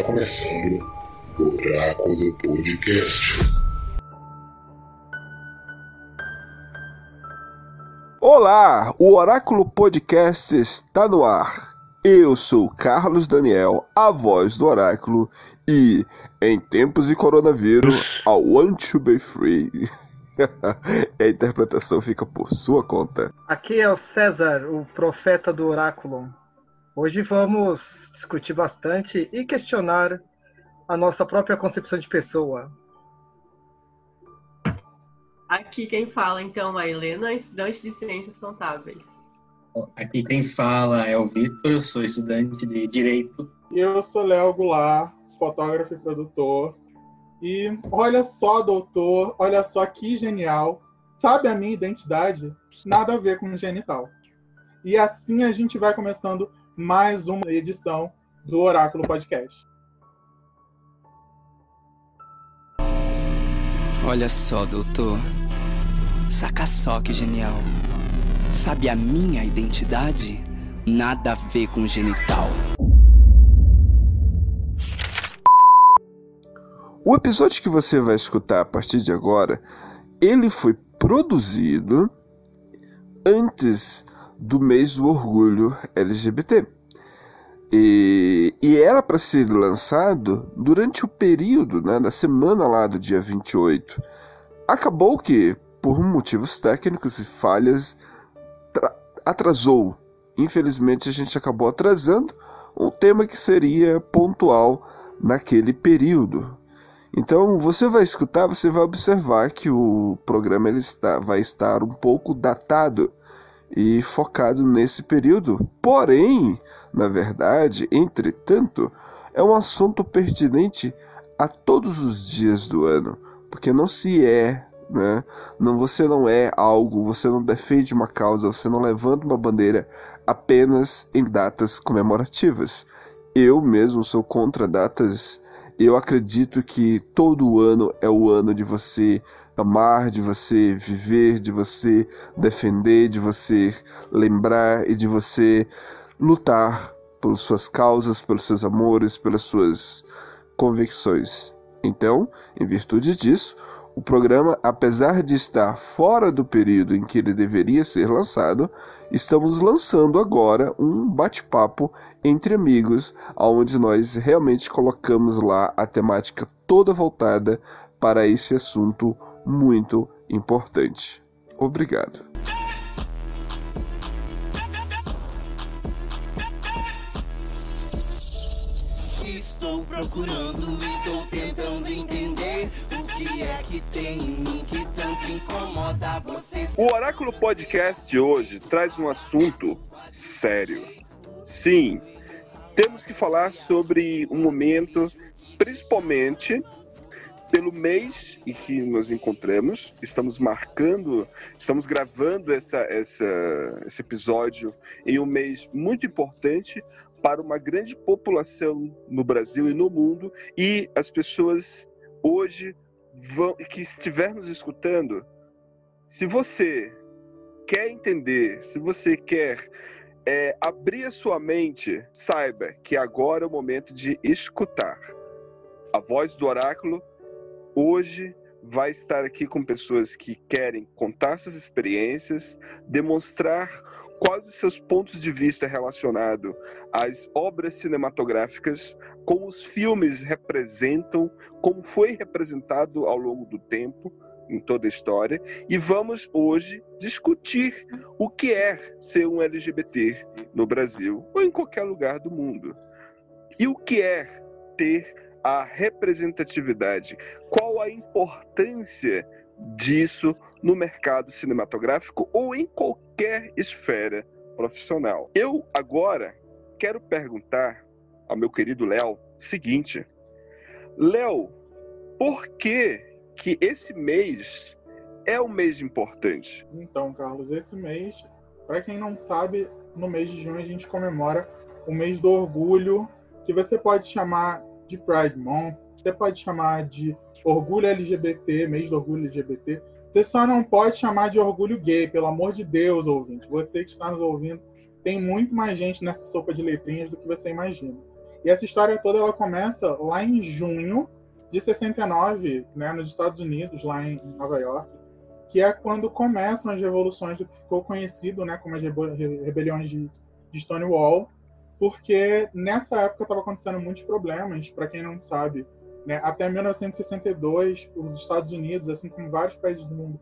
Está começando o Oráculo Podcast. Olá, o Oráculo Podcast está no ar. Eu sou Carlos Daniel, a voz do Oráculo, e em tempos de coronavírus, I want to be free. a interpretação fica por sua conta. Aqui é o César, o profeta do Oráculo. Hoje vamos discutir bastante e questionar a nossa própria concepção de pessoa. Aqui quem fala, então, é a Helena, estudante de Ciências Contábeis. Aqui quem fala é o Vitor, eu sou estudante de Direito. E eu sou Léo Goulart, fotógrafo e produtor. E olha só, doutor, olha só que genial. Sabe a minha identidade? Nada a ver com genital. E assim a gente vai começando mais uma edição do Oráculo Podcast. Olha só, doutor. Saca só que genial. Sabe a minha identidade? Nada a ver com genital. O episódio que você vai escutar a partir de agora, ele foi produzido antes do mês do orgulho LGBT. E, e era para ser lançado durante o período, né, da semana lá do dia 28. Acabou que, por motivos técnicos e falhas, atrasou. Infelizmente, a gente acabou atrasando um tema que seria pontual naquele período. Então, você vai escutar, você vai observar que o programa ele está, vai estar um pouco datado e focado nesse período. Porém, na verdade, entretanto, é um assunto pertinente a todos os dias do ano, porque não se é, né? Não você não é algo, você não defende uma causa, você não levanta uma bandeira apenas em datas comemorativas. Eu mesmo sou contra datas. Eu acredito que todo ano é o ano de você amar, de você viver, de você defender, de você lembrar e de você lutar pelas suas causas, pelos seus amores, pelas suas convicções. Então, em virtude disso, o programa, apesar de estar fora do período em que ele deveria ser lançado, estamos lançando agora um bate-papo entre amigos, onde nós realmente colocamos lá a temática toda voltada para esse assunto muito importante. Obrigado. Estou procurando, estou tentando entender o que é que tem em mim que tanto incomoda você. O Oráculo Podcast de hoje traz um assunto sério. Sim, temos que falar sobre um momento, principalmente pelo mês em que nos encontramos. Estamos marcando, estamos gravando essa, essa, esse episódio em um mês muito importante para uma grande população no Brasil e no mundo. E as pessoas hoje vão, que estiver nos escutando, se você quer entender, se você quer é, abrir a sua mente, saiba que agora é o momento de escutar. A voz do oráculo hoje vai estar aqui com pessoas que querem contar suas experiências, demonstrar quais os seus pontos de vista relacionados às obras cinematográficas, como os filmes representam, como foi representado ao longo do tempo em toda a história, e vamos hoje discutir o que é ser um LGBT no Brasil ou em qualquer lugar do mundo. E o que é ter a representatividade, qual a importância disso no mercado cinematográfico ou em qualquer esfera profissional. Eu agora quero perguntar ao meu querido Léo o seguinte: Léo, por que que esse mês é um mês importante? Então, Carlos, esse mês, para quem não sabe, no mês de junho a gente comemora o mês do orgulho, que você pode chamar de Pride Month, você pode chamar de orgulho LGBT, mês do orgulho LGBT. Você só não pode chamar de orgulho gay, pelo amor de Deus, ouvinte. Você que está nos ouvindo, tem muito mais gente nessa sopa de letrinhas do que você imagina. E essa história toda ela começa lá em junho de 69, né, nos Estados Unidos, lá em Nova York, que é quando começam as revoluções do que ficou conhecido né, como as rebeliões de, de Stonewall, porque nessa época estava acontecendo muitos problemas, para quem não sabe. Né, até 1962, os Estados Unidos, assim como vários países do mundo,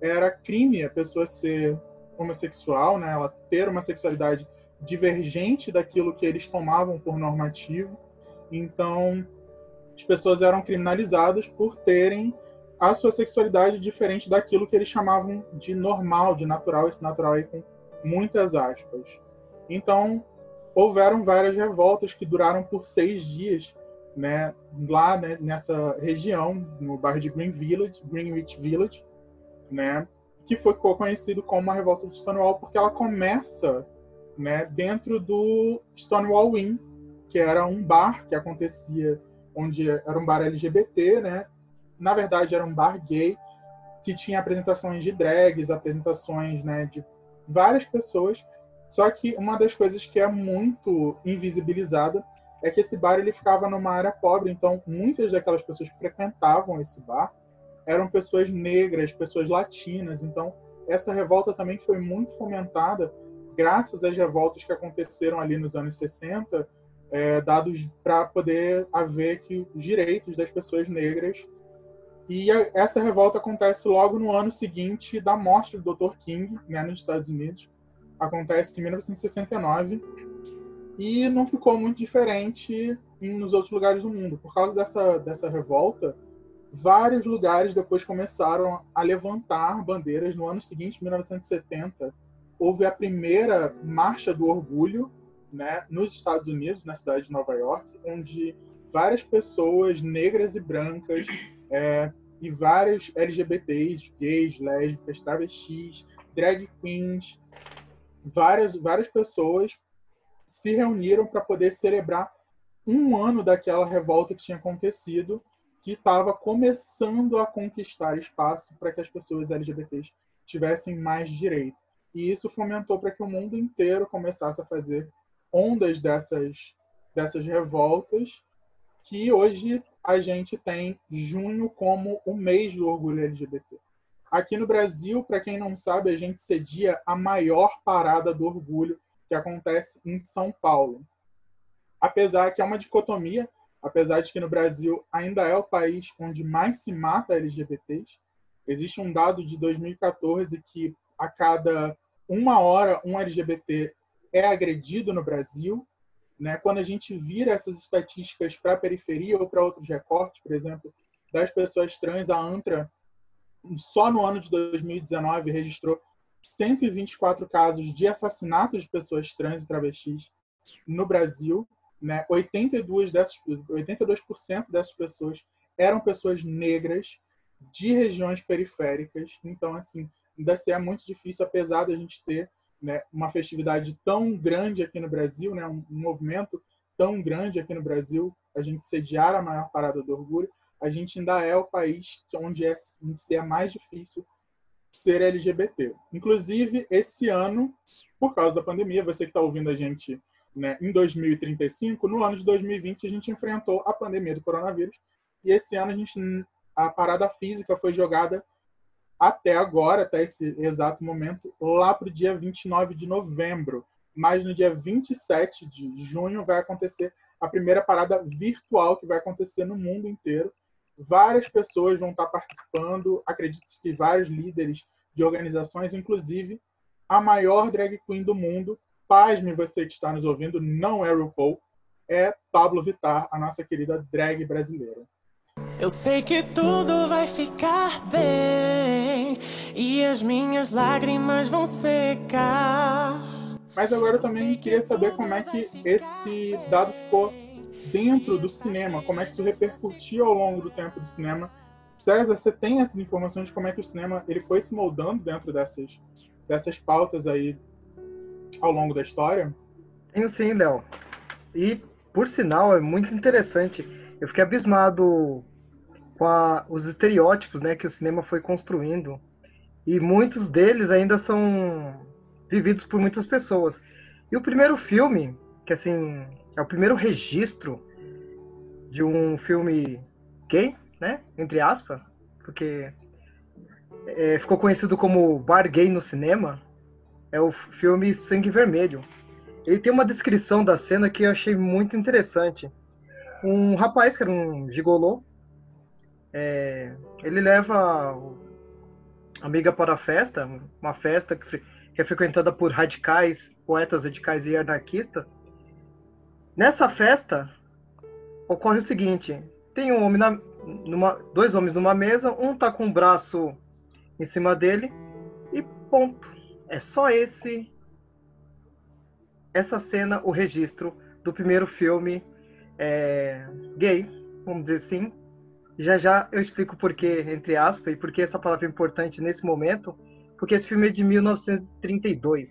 era crime a pessoa ser homossexual, né, ela ter uma sexualidade divergente daquilo que eles tomavam por normativo. Então, as pessoas eram criminalizadas por terem a sua sexualidade diferente daquilo que eles chamavam de normal, de natural, esse natural aí com muitas aspas. Então, houveram várias revoltas que duraram por seis dias, né, lá né, nessa região, no bairro de Green Village, Greenwich Village, né, que foi conhecido como a revolta de Stonewall porque ela começa né, dentro do Stonewall Inn, que era um bar que acontecia, onde era um bar LGBT, né? Na verdade, era um bar gay, que tinha apresentações de drags, apresentações né, de várias pessoas. Só que uma das coisas que é muito invisibilizada é que esse bar ele ficava numa área pobre, então muitas daquelas pessoas que frequentavam esse bar eram pessoas negras, pessoas latinas. Então essa revolta também foi muito fomentada graças às revoltas que aconteceram ali nos anos 60, é, dados para poder haver que os direitos das pessoas negras. E a, essa revolta acontece logo no ano seguinte da morte do Dr. King, né, nos Estados Unidos. Acontece em 1969 e não ficou muito diferente nos outros lugares do mundo. Por causa dessa, dessa revolta, vários lugares depois começaram a levantar bandeiras no ano seguinte, 1970, houve a primeira marcha do orgulho né, nos Estados Unidos, na cidade de Nova York, onde várias pessoas negras e brancas é, e vários LGBTs, gays, lésbicas, travestis, drag queens, várias, várias pessoas se reuniram para poder celebrar um ano daquela revolta que tinha acontecido, que estava começando a conquistar espaço para que as pessoas LGBTs tivessem mais direito. E isso fomentou para que o mundo inteiro começasse a fazer ondas dessas, dessas revoltas, que hoje a gente tem junho como o mês do orgulho LGBT. Aqui no Brasil, para quem não sabe, a gente cedia a maior parada do orgulho que acontece em São Paulo. Apesar que é uma dicotomia, apesar de que no Brasil ainda é o país onde mais se mata LGBTs, existe um dado de 2014 que a cada uma hora um LGBT é agredido no Brasil. Né? Quando a gente vira essas estatísticas para a periferia ou para outros recortes, por exemplo, das pessoas trans, a ANTRA, só no ano de 2019, registrou 124 casos de assassinatos de pessoas trans e travestis no Brasil. Né? 82 dessas, 82% dessas pessoas eram pessoas negras de regiões periféricas. Então, assim, ainda é muito difícil, apesar de a gente ter né, uma festividade tão grande aqui no Brasil, né, um, um movimento tão grande aqui no Brasil, a gente sediar a maior parada do orgulho, a gente ainda é o país onde é, onde é mais difícil ser LGBT. Inclusive, esse ano, por causa da pandemia, você que está ouvindo a gente né, em 2035, no ano de 2020 a gente enfrentou a pandemia do coronavírus e esse ano a gente a parada física foi jogada até agora, até esse exato momento, lá para o dia 29 de novembro. Mas no dia 27 de junho vai acontecer a primeira parada virtual que vai acontecer no mundo inteiro. Várias pessoas vão estar participando, acredite-se que vários líderes de organizações, inclusive a maior drag queen do mundo, pasme você que está nos ouvindo, não é RuPaul, é Pablo Vittar, a nossa querida drag brasileira. Eu sei que tudo vai ficar bem e as minhas lágrimas vão secar. Mas agora eu também queria saber como é que esse dado ficou dentro do cinema, como é que isso repercutiu ao longo do tempo do cinema. César, você tem essas informações de como é que o cinema ele foi se moldando dentro dessas, dessas pautas aí ao longo da história? Tenho sim, Léo. E, por sinal, é muito interessante. Eu fiquei abismado com a, os estereótipos né, que o cinema foi construindo. E muitos deles ainda são vividos por muitas pessoas. E o primeiro filme, que assim, é o primeiro registro de um filme gay, né? Entre aspas, porque é, ficou conhecido como Bar Gay no cinema. É o filme Sangue Vermelho. Ele tem uma descrição da cena que eu achei muito interessante. Um rapaz que era um gigolô, é, ele leva a amiga para a festa, uma festa que, que é frequentada por radicais, poetas radicais e anarquistas. Nessa festa ocorre o seguinte: tem um homem na, numa, dois homens numa mesa, um tá com o braço em cima dele e ponto. É só esse essa cena o registro do primeiro filme é, gay, vamos dizer assim. Já já eu explico por que, entre aspas, e por que essa palavra é importante nesse momento, porque esse filme é de 1932.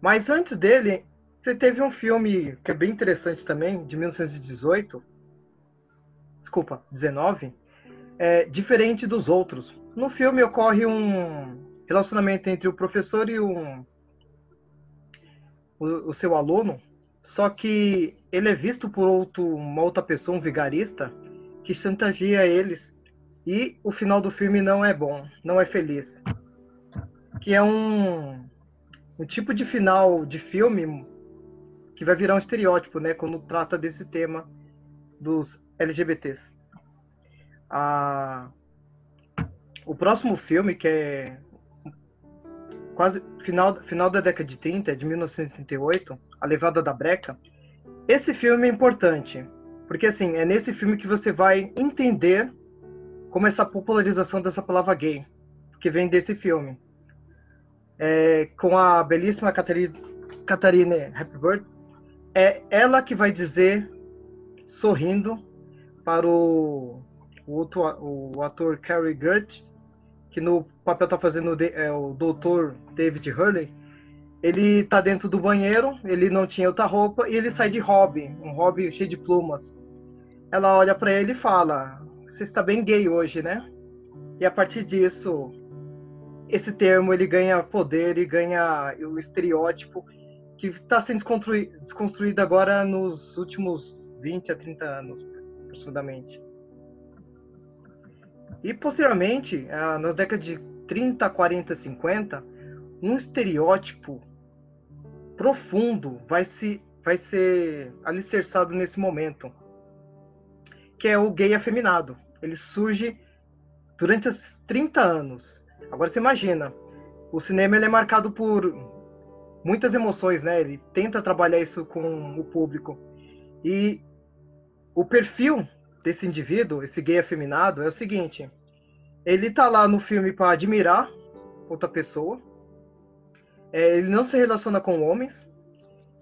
Mas antes dele, você teve um filme que é bem interessante também, de 1918, desculpa, 19, é, diferente dos outros. No filme ocorre um relacionamento entre o professor e um, o, o seu aluno, só que ele é visto por outro, uma outra pessoa, um vigarista, que chantageia eles. E o final do filme não é bom, não é feliz. Que é um, um tipo de final de filme que vai virar um estereótipo, né, quando trata desse tema dos LGBTs. Ah, o próximo filme, que é quase final, final da década de 30, de 1938, A Levada da Breca, esse filme é importante, porque assim, é nesse filme que você vai entender como essa popularização dessa palavra gay, que vem desse filme. É, com a belíssima Catarina Hepburn, é ela que vai dizer, sorrindo, para o, o, outro, o ator Cary Grant, que no papel tá fazendo é, o doutor David Hurley, ele tá dentro do banheiro, ele não tinha outra roupa, e ele sai de hobby, um hobby cheio de plumas. Ela olha para ele e fala, você está bem gay hoje, né? E a partir disso, esse termo ele ganha poder e ganha o estereótipo que está sendo desconstruído agora nos últimos 20 a 30 anos, aproximadamente. E posteriormente, ah, na década de 30, 40, 50, um estereótipo profundo vai, se, vai ser alicerçado nesse momento, que é o gay afeminado. Ele surge durante os 30 anos. Agora você imagina, o cinema ele é marcado por muitas emoções, né? Ele tenta trabalhar isso com o público. E o perfil desse indivíduo, esse gay afeminado, é o seguinte: ele tá lá no filme para admirar outra pessoa, é, ele não se relaciona com homens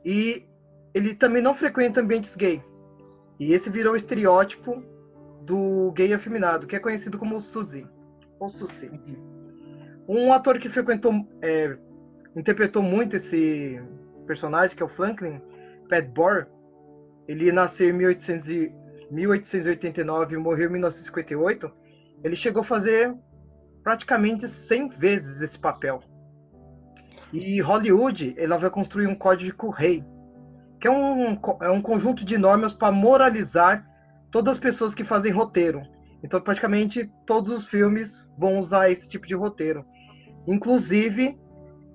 e ele também não frequenta ambientes gay. E esse virou o estereótipo do gay afeminado, que é conhecido como Suzy, ou Suzy. Um ator que frequentou, é, interpretou muito esse personagem, que é o Franklin Padbor, ele nasceu em 1800 1889 e morreu em 1958, ele chegou a fazer praticamente 100 vezes esse papel. E Hollywood, ela vai construir um código rei, que é um, é um conjunto de normas para moralizar todas as pessoas que fazem roteiro. Então, praticamente todos os filmes vão usar esse tipo de roteiro. Inclusive,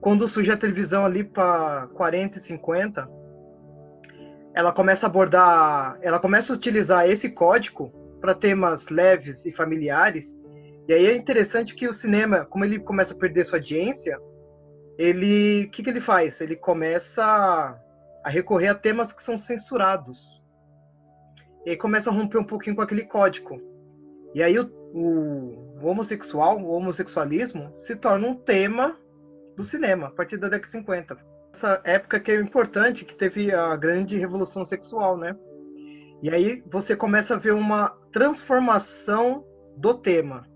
quando surge a televisão ali para 40 e 50, ela começa a abordar, ela começa a utilizar esse código para temas leves e familiares. E aí é interessante que o cinema, como ele começa a perder sua audiência, ele, o que, que ele faz? Ele começa a recorrer a temas que são censurados. E aí começa a romper um pouquinho com aquele código. E aí o, o, o homossexual, o homossexualismo, se torna um tema do cinema a partir da década de 50 essa época que é importante, que teve a grande revolução sexual, né? E aí você começa a ver uma transformação do tema.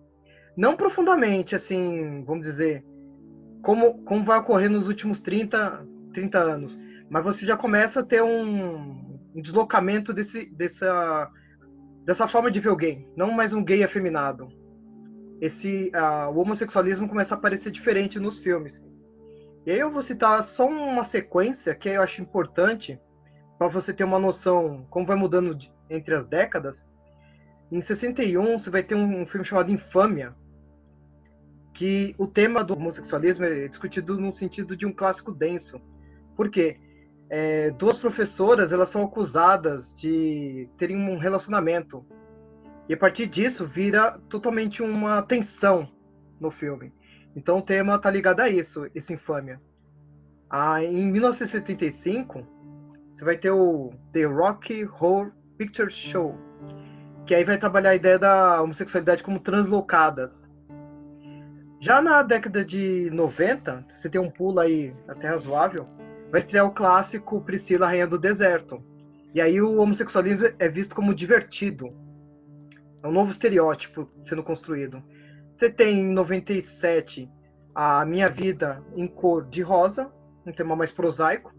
Não profundamente, assim, vamos dizer, como, como vai ocorrer nos últimos 30, 30 anos, mas você já começa a ter um, um deslocamento desse, dessa, dessa forma de ver o gay, não mais um gay afeminado. Esse, uh, o homossexualismo começa a aparecer diferente nos filmes. E aí eu vou citar só uma sequência que eu acho importante para você ter uma noção como vai mudando de- entre as décadas, em 61 você vai ter um, um filme chamado Infâmia, que o tema do homossexualismo é discutido no sentido de um clássico denso. Por quê? É, duas professoras elas são acusadas de terem um relacionamento e a partir disso vira totalmente uma tensão no filme. Então o tema tá ligado a isso, esse infâmia. Ah, em 1975 você vai ter o The Rocky Horror Picture Show, que aí vai trabalhar a ideia da homossexualidade como translocadas. Já na década de 90, você tem um pulo aí até razoável, vai estrear o clássico Priscila Rainha do Deserto. E aí o homossexualismo é visto como divertido. É um novo estereótipo sendo construído. Você tem em 97 a Minha Vida em Cor de Rosa, um tema mais prosaico.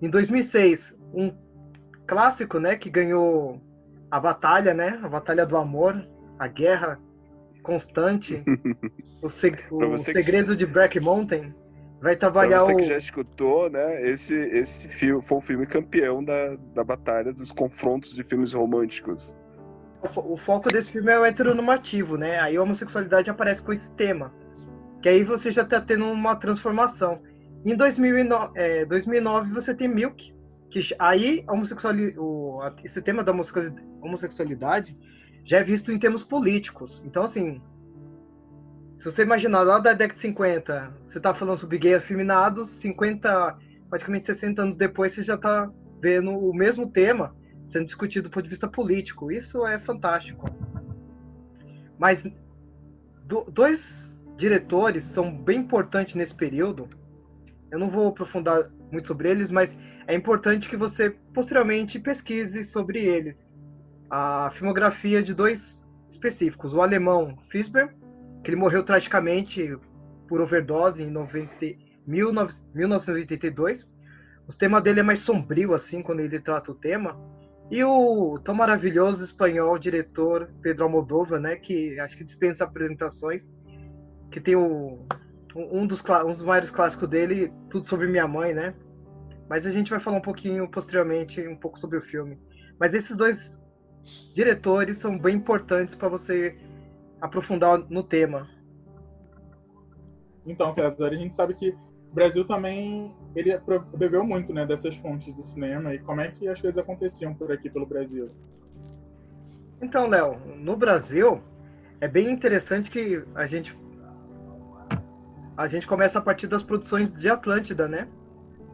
Em 2006, um clássico, né, que ganhou a batalha, né, a batalha do amor, a guerra constante, o, seg- o você que- segredo de Black Mountain, vai Pra trabalhar você o que já escutou, né? Esse, esse filme foi o filme campeão da, da batalha dos confrontos de filmes românticos. O fo- o foco desse filme é o heteronormativo, né? Aí a homossexualidade aparece com esse tema. Que aí você já tá tendo uma transformação. Em 2009, é, 2009 você tem Milk, que aí o- esse tema da homossexuali- homossexualidade já é visto em termos políticos. Então, assim, se você imaginar lá da década de 50, você tá falando sobre gay afeminados, 50, praticamente 60 anos depois, você já tá vendo o mesmo tema sendo discutido do ponto de vista político. Isso é fantástico. Mas do- dois diretores são bem importantes nesse período. Eu não vou aprofundar muito sobre eles, mas é importante que você posteriormente pesquise sobre eles. A filmografia de dois específicos. O alemão Fisber, que ele morreu tragicamente por overdose em 90, 19- 1982. O tema dele é mais sombrio, assim, quando ele trata o tema. E o tão maravilhoso espanhol diretor Pedro Almodóvar, né, que acho que dispensa apresentações, que tem o, um, dos, um dos maiores clássicos dele, Tudo Sobre Minha Mãe, né? Mas a gente vai falar um pouquinho posteriormente, um pouco sobre o filme. Mas esses dois diretores são bem importantes para você aprofundar no tema. Então, César, a gente sabe que o Brasil também ele bebeu muito né, dessas fontes do cinema e como é que as coisas aconteciam por aqui pelo Brasil. Então, Léo, no Brasil é bem interessante que a gente a gente começa a partir das produções de Atlântida, né?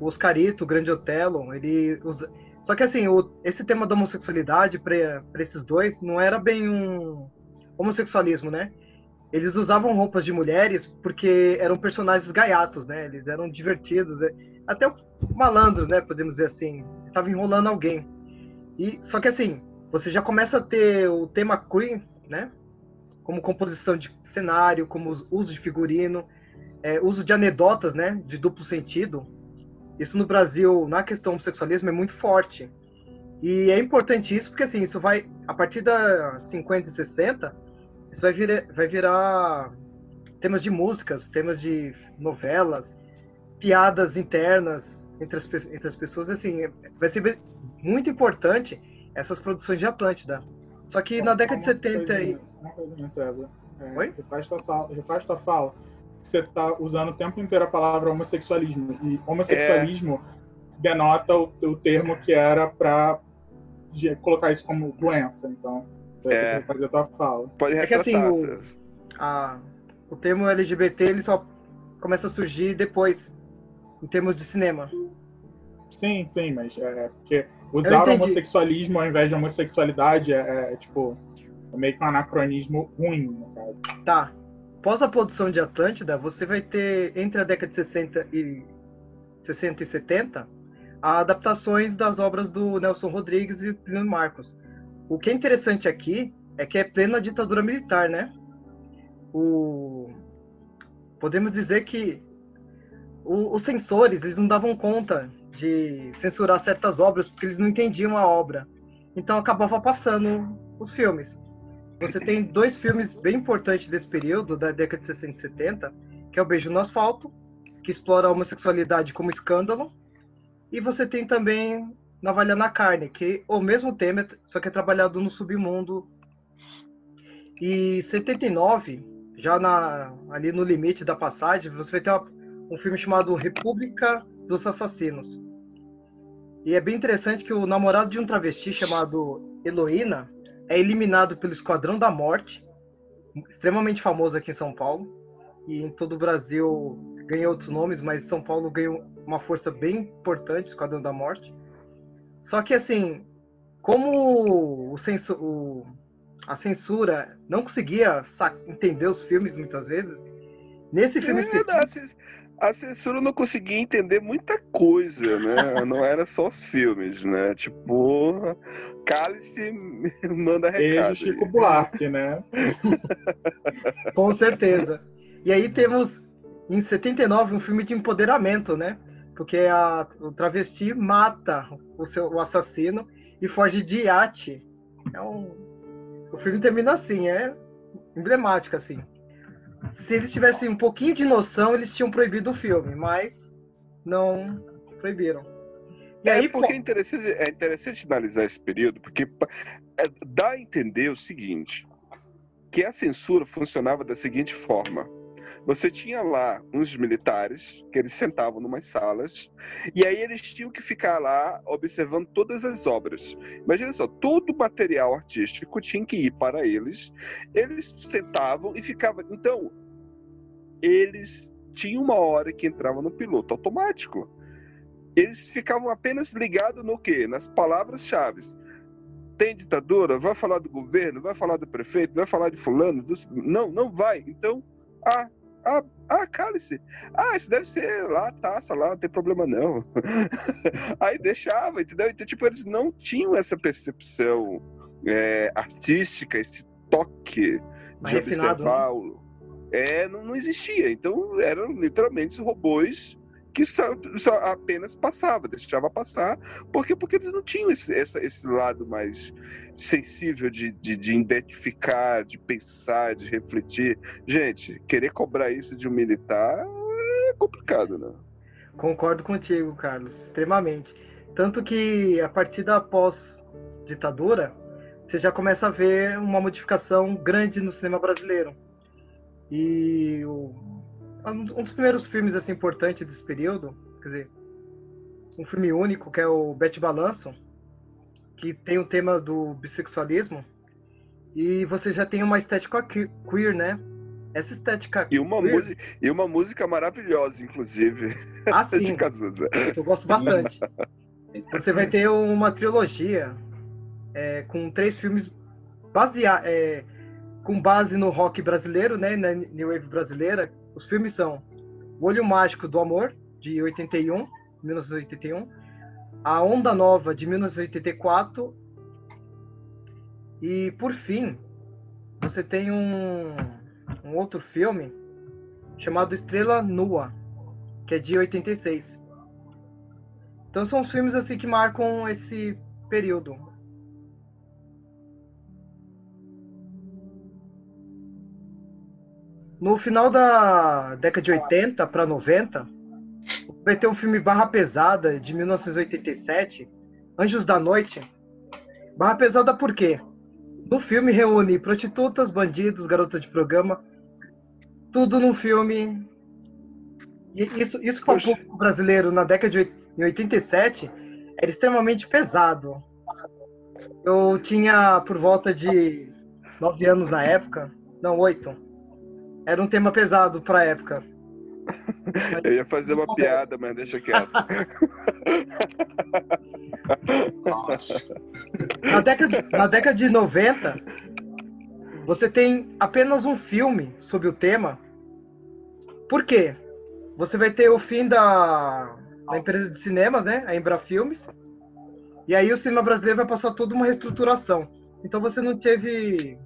O Oscarito, o Grande Otelo, ele usa... só que assim, o- esse tema da homossexualidade para esses dois não era bem um homossexualismo, né? Eles usavam roupas de mulheres porque eram personagens gaiatos, né? Eles eram divertidos, né? até malandros, né? Podemos dizer assim. Estavam enrolando alguém. E só que assim, você já começa a ter o tema queer, né? Como composição de cenário, como us- uso de figurino, é, uso de anedotas, né? De duplo sentido. Isso no Brasil, na questão do sexualismo, é muito forte. E é importante isso porque assim, isso vai a partir da 50 e 60, isso vai virar, vai virar temas de músicas, temas de novelas, piadas internas entre as, entre as pessoas, assim, vai ser muito importante essas produções de Atlântida. Só que na Só década de uma 70 e... coisinha, só Uma coisinha, César. É, Oi? Refaz tua, sal- refaz tua fala. Você está usando o tempo inteiro a palavra homossexualismo. E homossexualismo denota o, o termo que era para colocar isso como doença. Então, vai É. que fazer a tua fala. Pode É que assim, o- a- o termo LGBT ele só começa a surgir depois, em termos de cinema. Sim, sim, mas é porque usar o homossexualismo ao invés de homossexualidade é, é, tipo é meio que um anacronismo ruim, no caso. Tá. Após a produção de Atlântida, você vai ter, entre a década de 60 e, 60 e 70, adaptações das obras do Nelson Rodrigues e Plínio Marcos. O que é interessante aqui é que é plena ditadura militar, né? O... Podemos dizer que o- os censores eles não davam conta de censurar certas obras porque eles não entendiam a obra. Então acabava passando os filmes. Você tem dois filmes bem importantes desse período, da década de 60 e 70, que é o Beijo no Asfalto, que explora a homossexualidade como escândalo, e você tem também Navalha na Carne, que o mesmo tema, só que é trabalhado no submundo. E 79, já na, ali no limite da passagem, você vai ter uma, um filme chamado República dos Assassinos. E é bem interessante que o namorado de um travesti chamado Heloína é eliminado pelo Esquadrão da Morte, extremamente famoso aqui em São Paulo. E em todo o Brasil ganha outros nomes, mas São Paulo ganhou uma força bem importante, Esquadrão da Morte. Só que assim, como o censo, o, a censura não conseguia entender os filmes muitas vezes, nesse filme. É, a censura não conseguia entender muita coisa, né? não era só os filmes, né? Tipo, Cálice manda recado. Beijo Chico Buarque, né? Com certeza. E aí temos, em 79, um filme de empoderamento, né? Porque a, o travesti mata o, seu, o assassino e foge de iate. É um, o filme termina assim, é emblemático, assim. Se eles tivessem um pouquinho de noção, eles tinham proibido o filme, mas não proibiram. E é aí, porque pô... é, interessante, é interessante analisar esse período, porque é, dá a entender o seguinte, que a censura funcionava da seguinte forma. Você tinha lá uns militares que eles sentavam numas salas e aí eles tinham que ficar lá observando todas as obras. Imagina só, todo o material artístico tinha que ir para eles. Eles sentavam e ficavam. Então, eles tinham uma hora que entrava no piloto automático. Eles ficavam apenas ligados no quê? Nas palavras-chave tem ditadura, vai falar do governo, vai falar do prefeito, vai falar de fulano, não, não vai. Então, ah, ah, ah, cálice. Ah, isso deve ser lá, taça lá, não tem problema não. Aí deixava, entendeu? Então, tipo, eles não tinham essa percepção é, artística, esse toque de né? observar. Né? É, não, não existia. Então, eram literalmente robôs que só, só, apenas passava, deixava passar, porque porque eles não tinham esse, essa, esse lado mais sensível de, de, de, identificar, de pensar, de refletir. Gente, querer cobrar isso de um militar é complicado, né? Concordo contigo, Carlos, extremamente. Tanto que a partir da pós-ditadura, você já começa a ver uma modificação grande no cinema brasileiro. E o um dos primeiros filmes assim importantes desse período, quer dizer, um filme único que é o Betty Balanço, que tem o tema do bissexualismo e você já tem uma estética queer, né? Essa estética e uma queer... música e uma música maravilhosa, inclusive, ah, sim. de Cazuza. Eu gosto bastante. você vai ter uma trilogia é, com três filmes baseados é, com base no rock brasileiro, né, na new wave brasileira, os filmes são O Olho Mágico do Amor, de 81, 1981, A Onda Nova, de 1984, e, por fim, você tem um, um outro filme chamado Estrela Nua, que é de 86. Então são os filmes assim que marcam esse período. No final da década de 80 para 90, vai ter um filme Barra Pesada, de 1987, Anjos da Noite. Barra Pesada por quê? No filme reúne prostitutas, bandidos, garotas de programa, tudo num filme. E isso, isso para o público brasileiro na década de 87 era extremamente pesado. Eu tinha por volta de 9 anos na época, não, 8. Era um tema pesado pra época. Eu ia fazer uma piada, mas deixa quieto. Nossa. Na década, na década de 90, você tem apenas um filme sobre o tema. Por quê? Você vai ter o fim da, da empresa de cinemas, né? A Embra Filmes. E aí o cinema brasileiro vai passar toda uma reestruturação. Então você não teve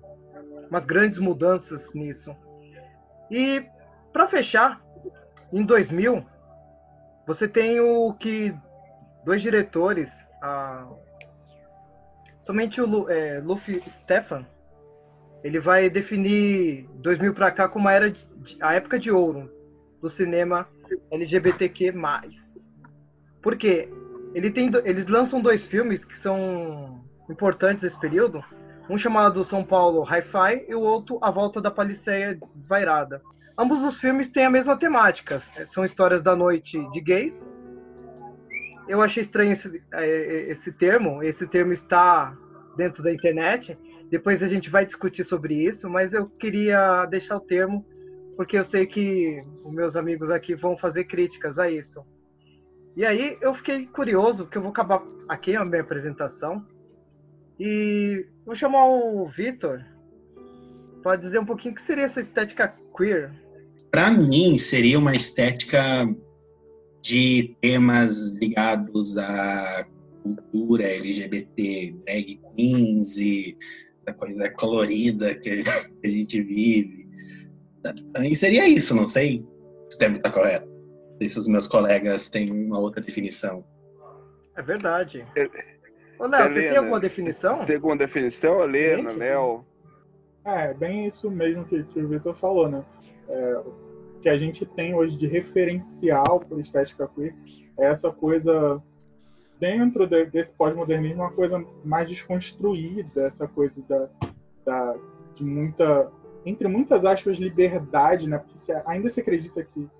umas grandes mudanças nisso. E para fechar, em 2000, você tem o que dois diretores, a, somente o é, Luffy Stefan, ele vai definir 2000 para cá como a era de, a época de ouro do cinema LGBTQ+. Porque ele tem, eles lançam dois filmes que são importantes nesse período. Um chamado São Paulo Hi-Fi e o outro A Volta da Paliceia Desvairada. Ambos os filmes têm a mesma temática. São histórias da noite de gays. Eu achei estranho esse, eh, esse termo. Esse termo está dentro da internet. Depois a gente vai discutir sobre isso, mas eu queria deixar o termo porque eu sei que os meus amigos aqui vão fazer críticas a isso. E aí eu fiquei curioso, porque eu vou acabar aqui a minha apresentação. E vou chamar o Vitor para dizer um pouquinho o que seria essa estética queer. Para mim, seria uma estética de temas ligados à cultura LGBT, drag queens e da coisa colorida que a gente vive. Mim seria isso, não sei se o termo está correto. Não sei se os meus colegas têm uma outra definição. É verdade. É- Ô, Léo, você tem alguma definição? Você tem alguma definição, Helena, Gente, Léo? É, bem isso mesmo que, que o Vitor falou, né? É, o que a gente tem hoje de referencial por estética queer é essa coisa dentro de- desse pós-modernismo, uma coisa mais desconstruída, essa coisa da, da- de muita, entre muitas aspas, liberdade, né? Porque se- ainda se acredita que,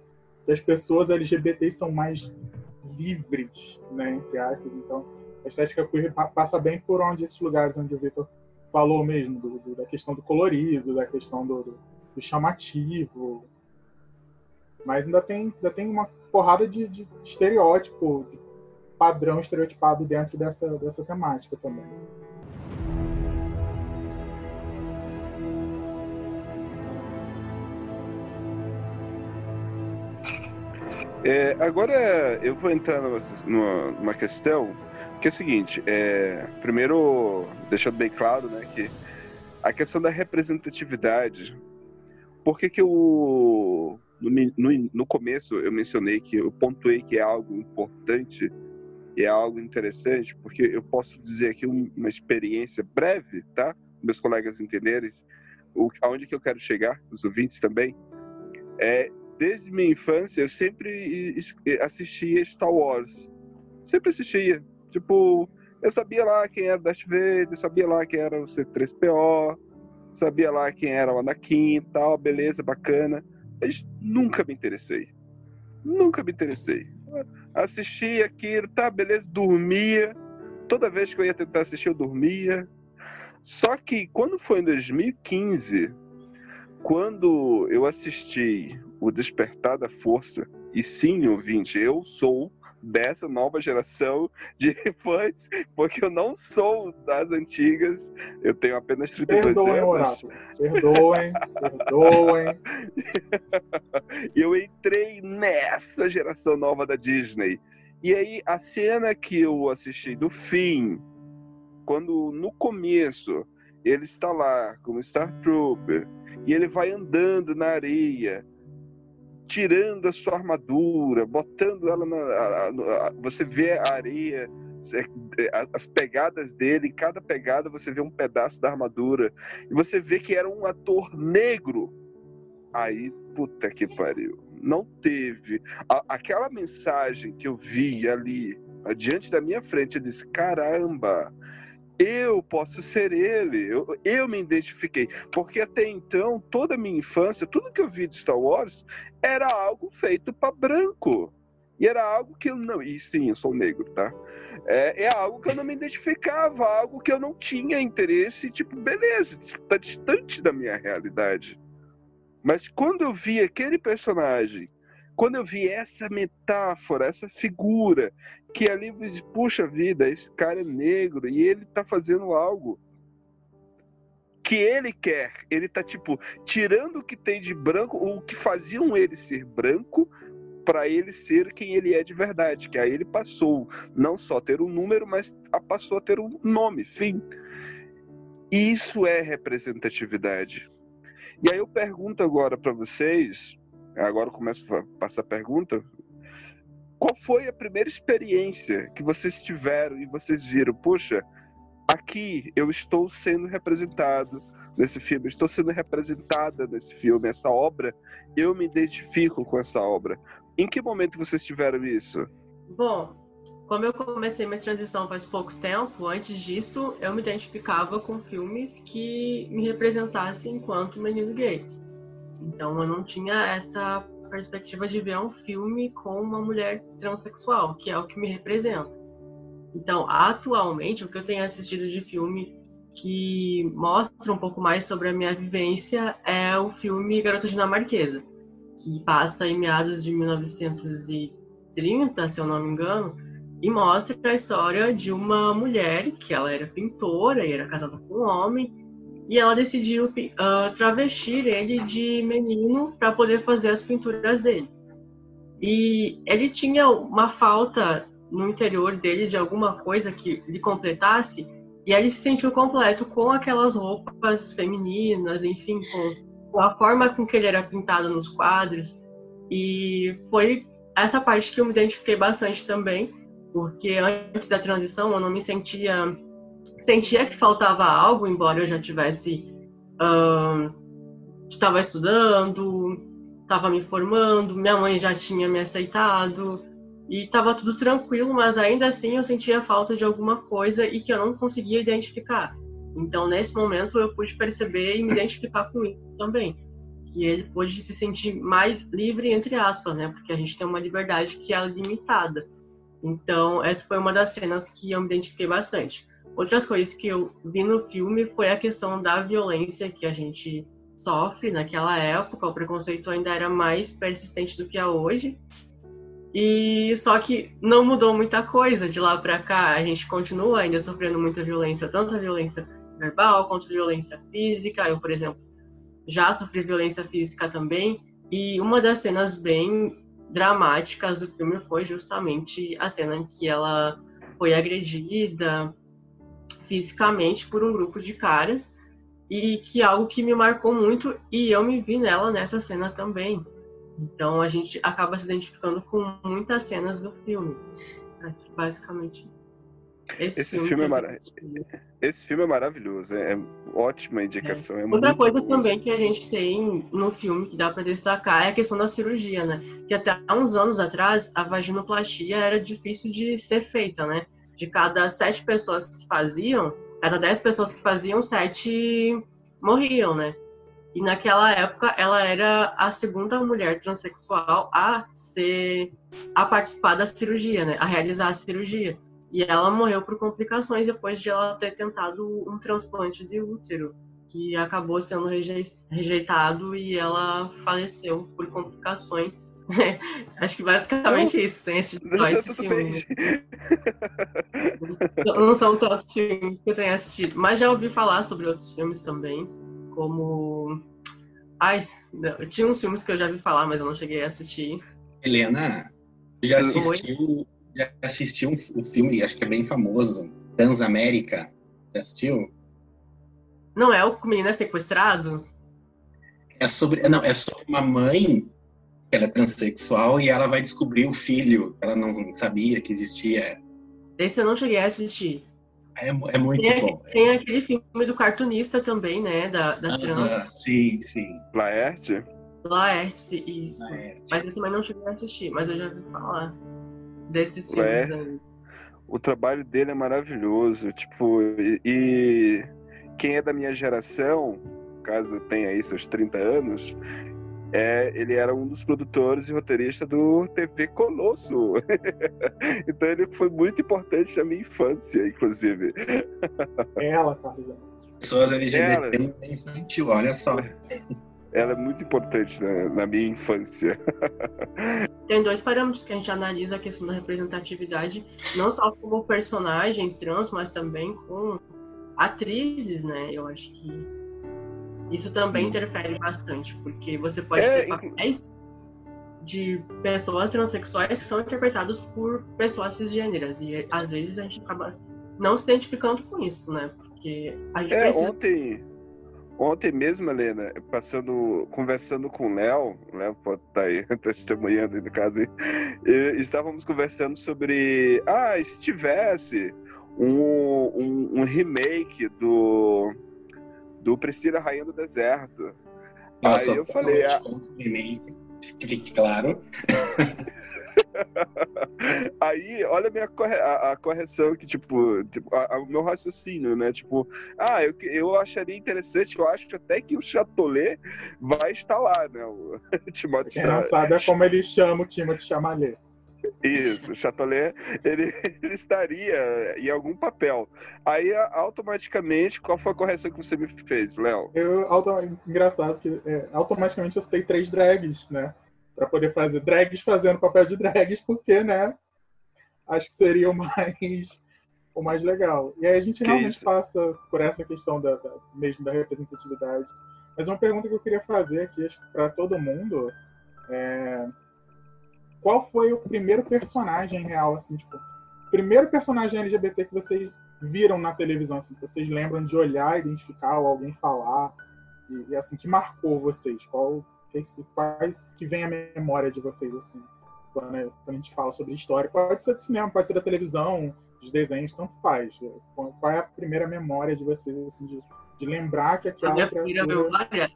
que as pessoas LGBTs são mais livres, né? Entre aspas. Então, a estética queer pa- passa bem por onde esses lugares onde o Vitor falou mesmo, do- do- da questão do colorido, da questão do, do- chamativo. Mas ainda tem, ainda tem uma porrada de, de estereótipo, de padrão estereotipado dentro dessa, dessa temática também. É, agora eu vou entrar numa- numa questão que é o seguinte, é, primeiro deixando bem claro, né, que a questão da representatividade, por que que eu no, no, no começo eu mencionei que eu pontuei que é algo importante e é algo interessante, porque eu posso dizer aqui um- uma experiência breve, tá? Meus colegas entenderem o, aonde que eu quero chegar, os ouvintes também, é desde minha infância, eu sempre assistia Star Wars. Sempre assistia. Tipo, eu sabia lá quem era o Darth Vader, sabia lá quem era o C3PO, sabia lá quem era o Anakin e tal, beleza, bacana. Mas nunca me interessei. Nunca me interessei. Assistia aquilo, tá, beleza, dormia. Toda vez que eu ia tentar assistir, eu dormia. Só que quando foi em 2015, quando eu assisti o Despertar da Força, e sim, ouvinte, eu sou dessa nova geração de fãs, porque eu não sou das antigas, eu tenho apenas 32 Perdoem, anos. Oráculo. Perdoem, perdoem. Eu entrei nessa geração nova da Disney. E aí, a cena que eu assisti do fim, quando no começo ele está lá como Star Trooper e ele vai andando na areia, tirando a sua armadura, botando ela na. a- a- a- você vê a areia, é, as pegadas dele, em cada pegada você vê um pedaço da armadura, e você vê que era um ator negro. Aí, puta que pariu. Não teve. Aquela mensagem que eu vi ali, diante da minha frente, eu disse: caramba, eu posso ser ele. Eu, eu me identifiquei. Porque até então, toda a minha infância, tudo que eu vi de Star Wars era algo feito para branco. E era algo que eu não. E sim, eu sou negro, tá? É, é algo que eu não me identificava, algo que eu não tinha interesse. Tipo, beleza, está distante da minha realidade. Mas quando eu vi aquele personagem, quando eu vi essa metáfora, essa figura, que ali, disse, puxa vida, esse cara é negro e ele tá fazendo algo que ele quer. Ele tá, tipo, tirando o que tem de branco, o que faziam ele ser branco, para ele ser quem ele é de verdade. Que aí ele passou não só ter um número, mas passou a ter um nome, fim. Isso é representatividade. E aí eu pergunto agora para vocês, agora eu começo a passar a pergunta. Qual foi a primeira experiência que vocês tiveram e vocês viram, poxa, aqui eu estou sendo representado nesse filme, estou sendo representada nesse filme, essa obra, eu me identifico com essa obra. Em que momento vocês tiveram isso? Bom, como eu comecei minha transição faz pouco tempo, antes disso eu me identificava com filmes que me representassem enquanto menino gay. Então eu não tinha essa perspectiva de ver um filme com uma mulher transexual, que é o que me representa. Então, atualmente, o que eu tenho assistido de filme que mostra um pouco mais sobre a minha vivência é o filme Garota Dinamarquesa, que passa em meados de 1930, se eu não me engano, e mostra a história de uma mulher que ela era pintora e era casada com um homem e ela decidiu uh, travestir ele de menino para poder fazer as pinturas dele. E ele tinha uma falta no interior dele de alguma coisa que lhe completasse e ele se sentiu completo com aquelas roupas femininas, enfim, com a forma com que ele era pintado nos quadros. E foi essa parte que eu me identifiquei bastante também, porque antes da transição eu não me sentia sentia que faltava algo, embora eu já tivesse estava uh, estudando, estava me formando, minha mãe já tinha me aceitado e estava tudo tranquilo, mas ainda assim eu sentia falta de alguma coisa e que eu não conseguia identificar. Então, nesse momento, eu pude perceber e me identificar com isso também. Que ele pôde se sentir mais livre, entre aspas, né? Porque a gente tem uma liberdade que é limitada. Então, essa foi uma das cenas que eu me identifiquei bastante. Outras coisas que eu vi no filme foi a questão da violência que a gente sofre naquela época. O preconceito ainda era mais persistente do que é hoje. E só que não mudou muita coisa de lá para cá. A gente continua ainda sofrendo muita violência, tanto a violência verbal quanto a violência física. Eu, por exemplo, já sofri violência física também. E uma das cenas bem dramáticas do filme foi justamente a cena em que ela foi agredida fisicamente por um grupo de caras e que é algo que me marcou muito e eu me vi nela nessa cena também. Então a gente acaba se identificando com muitas cenas do filme. Basicamente. Esse, esse filme, filme é mar... esse filme é maravilhoso, é, é ótima indicação. É. É Outra coisa bom. também que a gente tem no filme que dá para destacar é a questão da cirurgia, né? Que até uns anos atrás a vaginoplastia era difícil de ser feita, né? De cada sete pessoas que faziam, cada dez pessoas que faziam, sete morriam, né? E naquela época ela era a segunda mulher transexual a ser a participar da cirurgia, né? A realizar a cirurgia. E ela morreu por complicações depois de ela ter tentado um transplante de útero, que acabou sendo rejeitado e ela faleceu por complicações. Acho que basicamente não, isso tem esse, só esse filme. Não são tantos filmes que eu tenho assistido, mas já ouvi falar sobre outros filmes também como. Ai, não, tinha uns filmes que eu já vi falar, mas eu não cheguei a assistir. Helena, já assistiu, já assistiu um, um filme, acho que é bem famoso, Transamérica? Já assistiu? Não é o menino é sequestrado? É sobre, não, é sobre uma mãe ela é transexual e ela vai descobrir o filho que ela não sabia que existia. Esse eu não cheguei a assistir. É, é muito tem, bom. Tem aquele filme do cartunista também, né? Da, da trans. sim, sim. Laerte? Laerte, isso. Laerte. Mas eu também não cheguei a assistir, mas eu já vi falar desses filmes aí. O trabalho dele é maravilhoso, tipo, e, e quem é da minha geração, caso tenha aí seus 30 anos, é, ele era um dos produtores e roteiristas do TV Colosso. então ele foi muito importante na minha infância, inclusive. Ela, tá Pessoas LGBT Ela... infantil, olha só. Ela é muito importante na, na, minha infância. Tem dois parâmetros que a gente analisa a questão da representatividade, não só como personagens trans, mas também com atrizes, né? Eu acho que isso também Sim. interfere bastante, porque você pode é, ter papéis de pessoas transexuais que são interpretados por pessoas cisgêneras. E às vezes a gente acaba não se identificando com isso, né? Porque a gente é, precisa... ontem, ontem mesmo, Helena, passando, conversando com o Léo, o Léo pode estar tá aí, testemunhando aí no caso, aí, e estávamos conversando sobre, ah, e se tivesse um, um, um remake do do Priscila Rainha do Deserto. Nossa, Aí eu falei, ah... que fique claro. Aí, olha a minha corre- a, a correção que, tipo, tipo, a- a- o meu raciocínio, né? Tipo, ah, eu, eu acharia interessante, eu acho até que o Chatolet vai estar lá, né? O Timothée Quem não sabe é como ele chama o Timothy Chalamet. Isso, o Chatolet, ele, ele estaria em algum papel. Aí, automaticamente, qual foi a correção que você me fez, Léo? Eu. Engraçado que é, automaticamente eu citei três drags, né? Pra poder fazer drags fazendo papel de drags, porque, né? Acho que seria o mais, o mais legal. E aí a gente Que realmente isso? passa por essa questão da, da- mesmo da representatividade. Mas uma pergunta que eu queria fazer aqui para todo mundo é qual foi o primeiro personagem real, assim, tipo, primeiro personagem LGBT que vocês viram na televisão, assim, que vocês lembram de olhar, identificar ou alguém falar, e, e, assim, que marcou vocês? Qual, que, quais que vem à memória de vocês, assim, quando, a gente fala sobre história? Pode ser de cinema, pode ser da televisão, dos desenhos, tanto faz. Qual, é a primeira memória de vocês, assim, de, de lembrar que A aquela minha primeira memória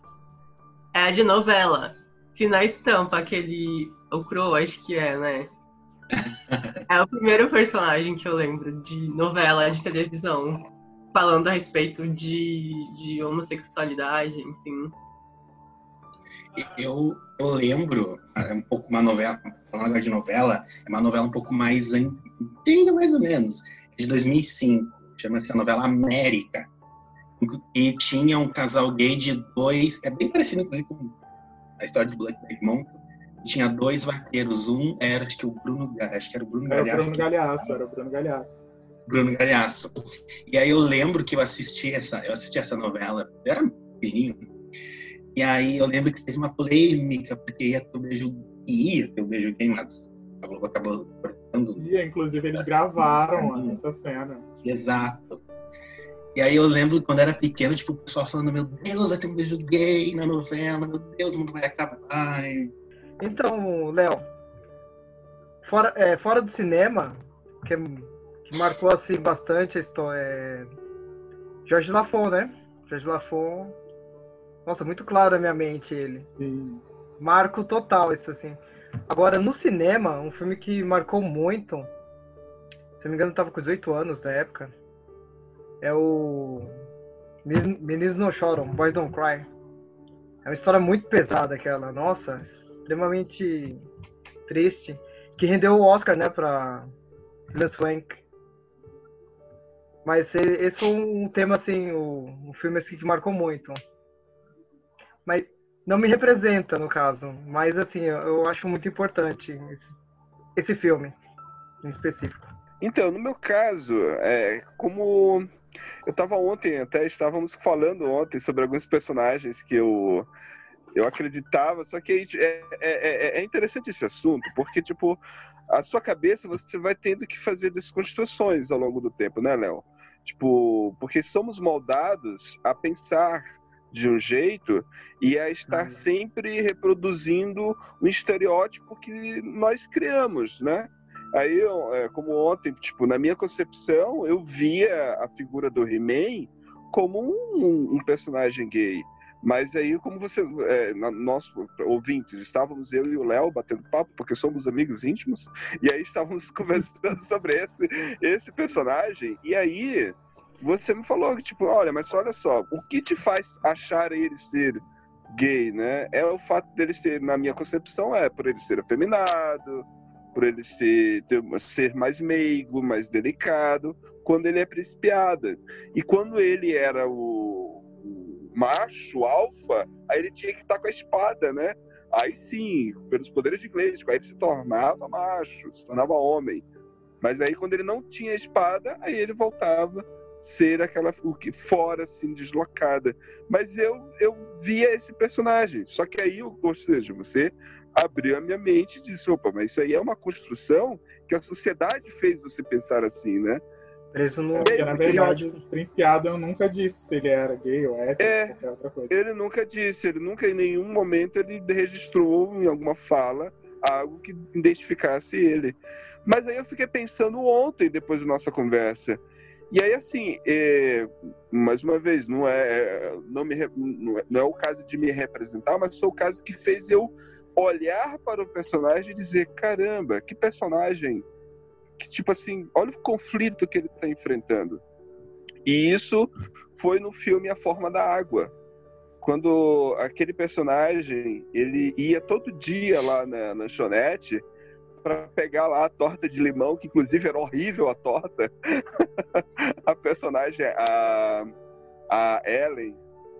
é a de novela. Que na estampa, aquele. O Crow, acho que é, né? É o primeiro personagem que eu lembro de novela, de televisão, falando a respeito de, de homossexualidade, enfim. Eu, eu lembro, é um pouco uma novela, falando agora de novela, é uma novela um pouco mais antiga, mais ou menos, é de 2005, chama-se a novela América. E tinha um casal gay de dois, é bem parecido com a história de Black Mountain. Tinha dois vaqueiros, um era acho que o Bruno, acho que era o Bruno Era o Galhaço, Bruno Galhaço, era o Bruno Galhaço. Bruno Galhaço. E aí eu lembro que eu assisti essa, eu assisti essa novela, eu era pequenininho. E aí eu lembro que teve uma polêmica, porque ia ter o beijo, ia ter o beijo gay, mas a Globo acabou cortando. E, inclusive, eles gravaram essa cena. Exato. E aí eu lembro quando era pequeno, tipo, o pessoal falando, meu Deus, vai ter um beijo gay na novela, meu Deus, o mundo vai acabar. E Então, Léo, fora, é, fora do cinema, que, é- que marcou assim bastante a história, é Jorge Lafon, né? Jorge Lafon, nossa, muito claro na minha mente ele. E Marco total isso assim. Agora, no cinema, um filme que marcou muito, se eu não me engano, eu tava com 18 anos na época, é o Meninos Não Choram, Boys Don't Cry. É uma história muito pesada aquela, nossa, extremamente triste, que rendeu o Oscar, né, pra Hilary Swank. Mas esse foi um tema, assim, o- um filme assim, que marcou muito. Mas não me representa, no caso. Mas, assim, eu, eu acho muito importante esse, esse filme, em específico. Então, no meu caso, é, como eu estava ontem, até estávamos falando ontem sobre alguns personagens que eu, eu acreditava, só que é, é, é- é interessante esse assunto, porque, tipo, a sua cabeça você vai tendo que fazer desconstruções ao longo do tempo, né, Léo? Tipo, porque somos moldados a pensar de um jeito e a estar Uhum. sempre reproduzindo um estereótipo que nós criamos, né? Aí, eu, é, como ontem, tipo, na minha concepção, eu via a figura do He-Man como um, um personagem gay. Mas aí, como você, é, nós ouvintes, estávamos eu e o Léo batendo papo, porque somos amigos íntimos, e aí estávamos conversando sobre esse, esse personagem, e aí você me falou que, tipo, olha, mas olha só, o que te faz achar ele ser gay, né? É o fato dele ser, na minha concepção, é por ele ser afeminado, por ele ser, ter- ser mais meigo, mais delicado, quando ele é principiada. E quando ele era o macho, alfa, aí ele tinha que estar com a espada, né? Aí sim, pelos poderes de inglês, aí ele se tornava macho, se tornava homem. Mas aí quando ele não tinha espada, aí ele voltava ser aquela o que fora assim deslocada. Mas eu eu via esse personagem. Só que aí, ou seja, você abriu a minha mente e disse, opa, mas isso aí é uma construção que a sociedade fez você pensar assim, né? Preso no Porque, na verdade, o Príncipe Adam nunca disse se ele era gay ou hétero É. ou qualquer outra coisa. Ele nunca disse, ele nunca em nenhum momento ele registrou em alguma fala algo que identificasse ele. Mas aí eu fiquei pensando ontem, depois da nossa conversa. E aí, assim, é, mais uma vez, não é, não, me, não, é, não é o caso de me representar, mas foi o caso que fez eu olhar para o personagem e dizer: caramba, que personagem. Que, tipo assim, olha o conflito que ele está enfrentando. E isso foi no filme A Forma da Água. Quando aquele personagem ele ia todo dia lá na lanchonete para pegar lá a torta de limão, que inclusive era horrível a torta. a personagem, a, a Ellen,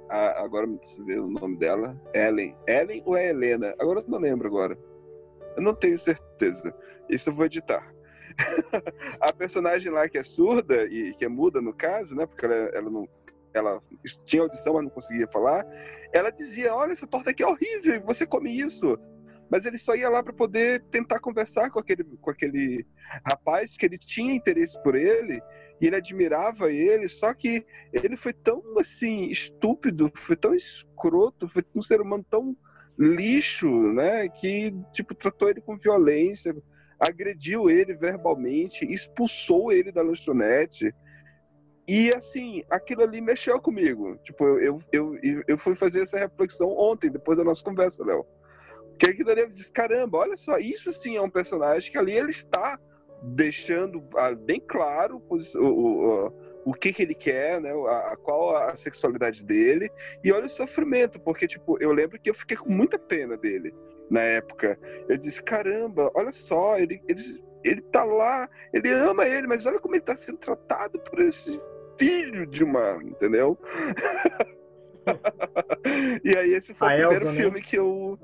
a, agora me ver o nome dela, Ellen. Ellen ou é Helena? Agora eu não lembro agora. Eu não tenho certeza. Isso eu vou editar. a personagem lá que é surda e que é muda no caso, né? Porque ela, ela não ela tinha audição, mas não conseguia falar. Ela dizia: Olha, essa torta aqui é horrível, você come isso mas ele só ia lá para poder tentar conversar com aquele, com aquele rapaz que ele tinha interesse por ele e ele admirava ele, só que ele foi tão assim estúpido, foi tão escroto, foi um ser humano tão lixo, né, que tipo tratou ele com violência, agrediu ele verbalmente, expulsou ele da lanchonete. E assim, aquilo ali mexeu comigo. Tipo, eu, eu, eu fui fazer essa reflexão ontem, depois da nossa conversa, Léo. Que aquilo ali diz, caramba, olha só, isso sim é um personagem que ali ele está deixando ah, bem claro o, o, o que, que ele quer, né? A, qual a sexualidade dele. E olha o sofrimento, porque, tipo, eu lembro que eu fiquei com muita pena dele na época. Eu disse, caramba, olha só, ele, ele, ele tá lá, ele ama ele, mas olha como ele tá sendo tratado por esse filho de uma, entendeu? e aí esse foi a o primeiro Elsa, né? filme que eu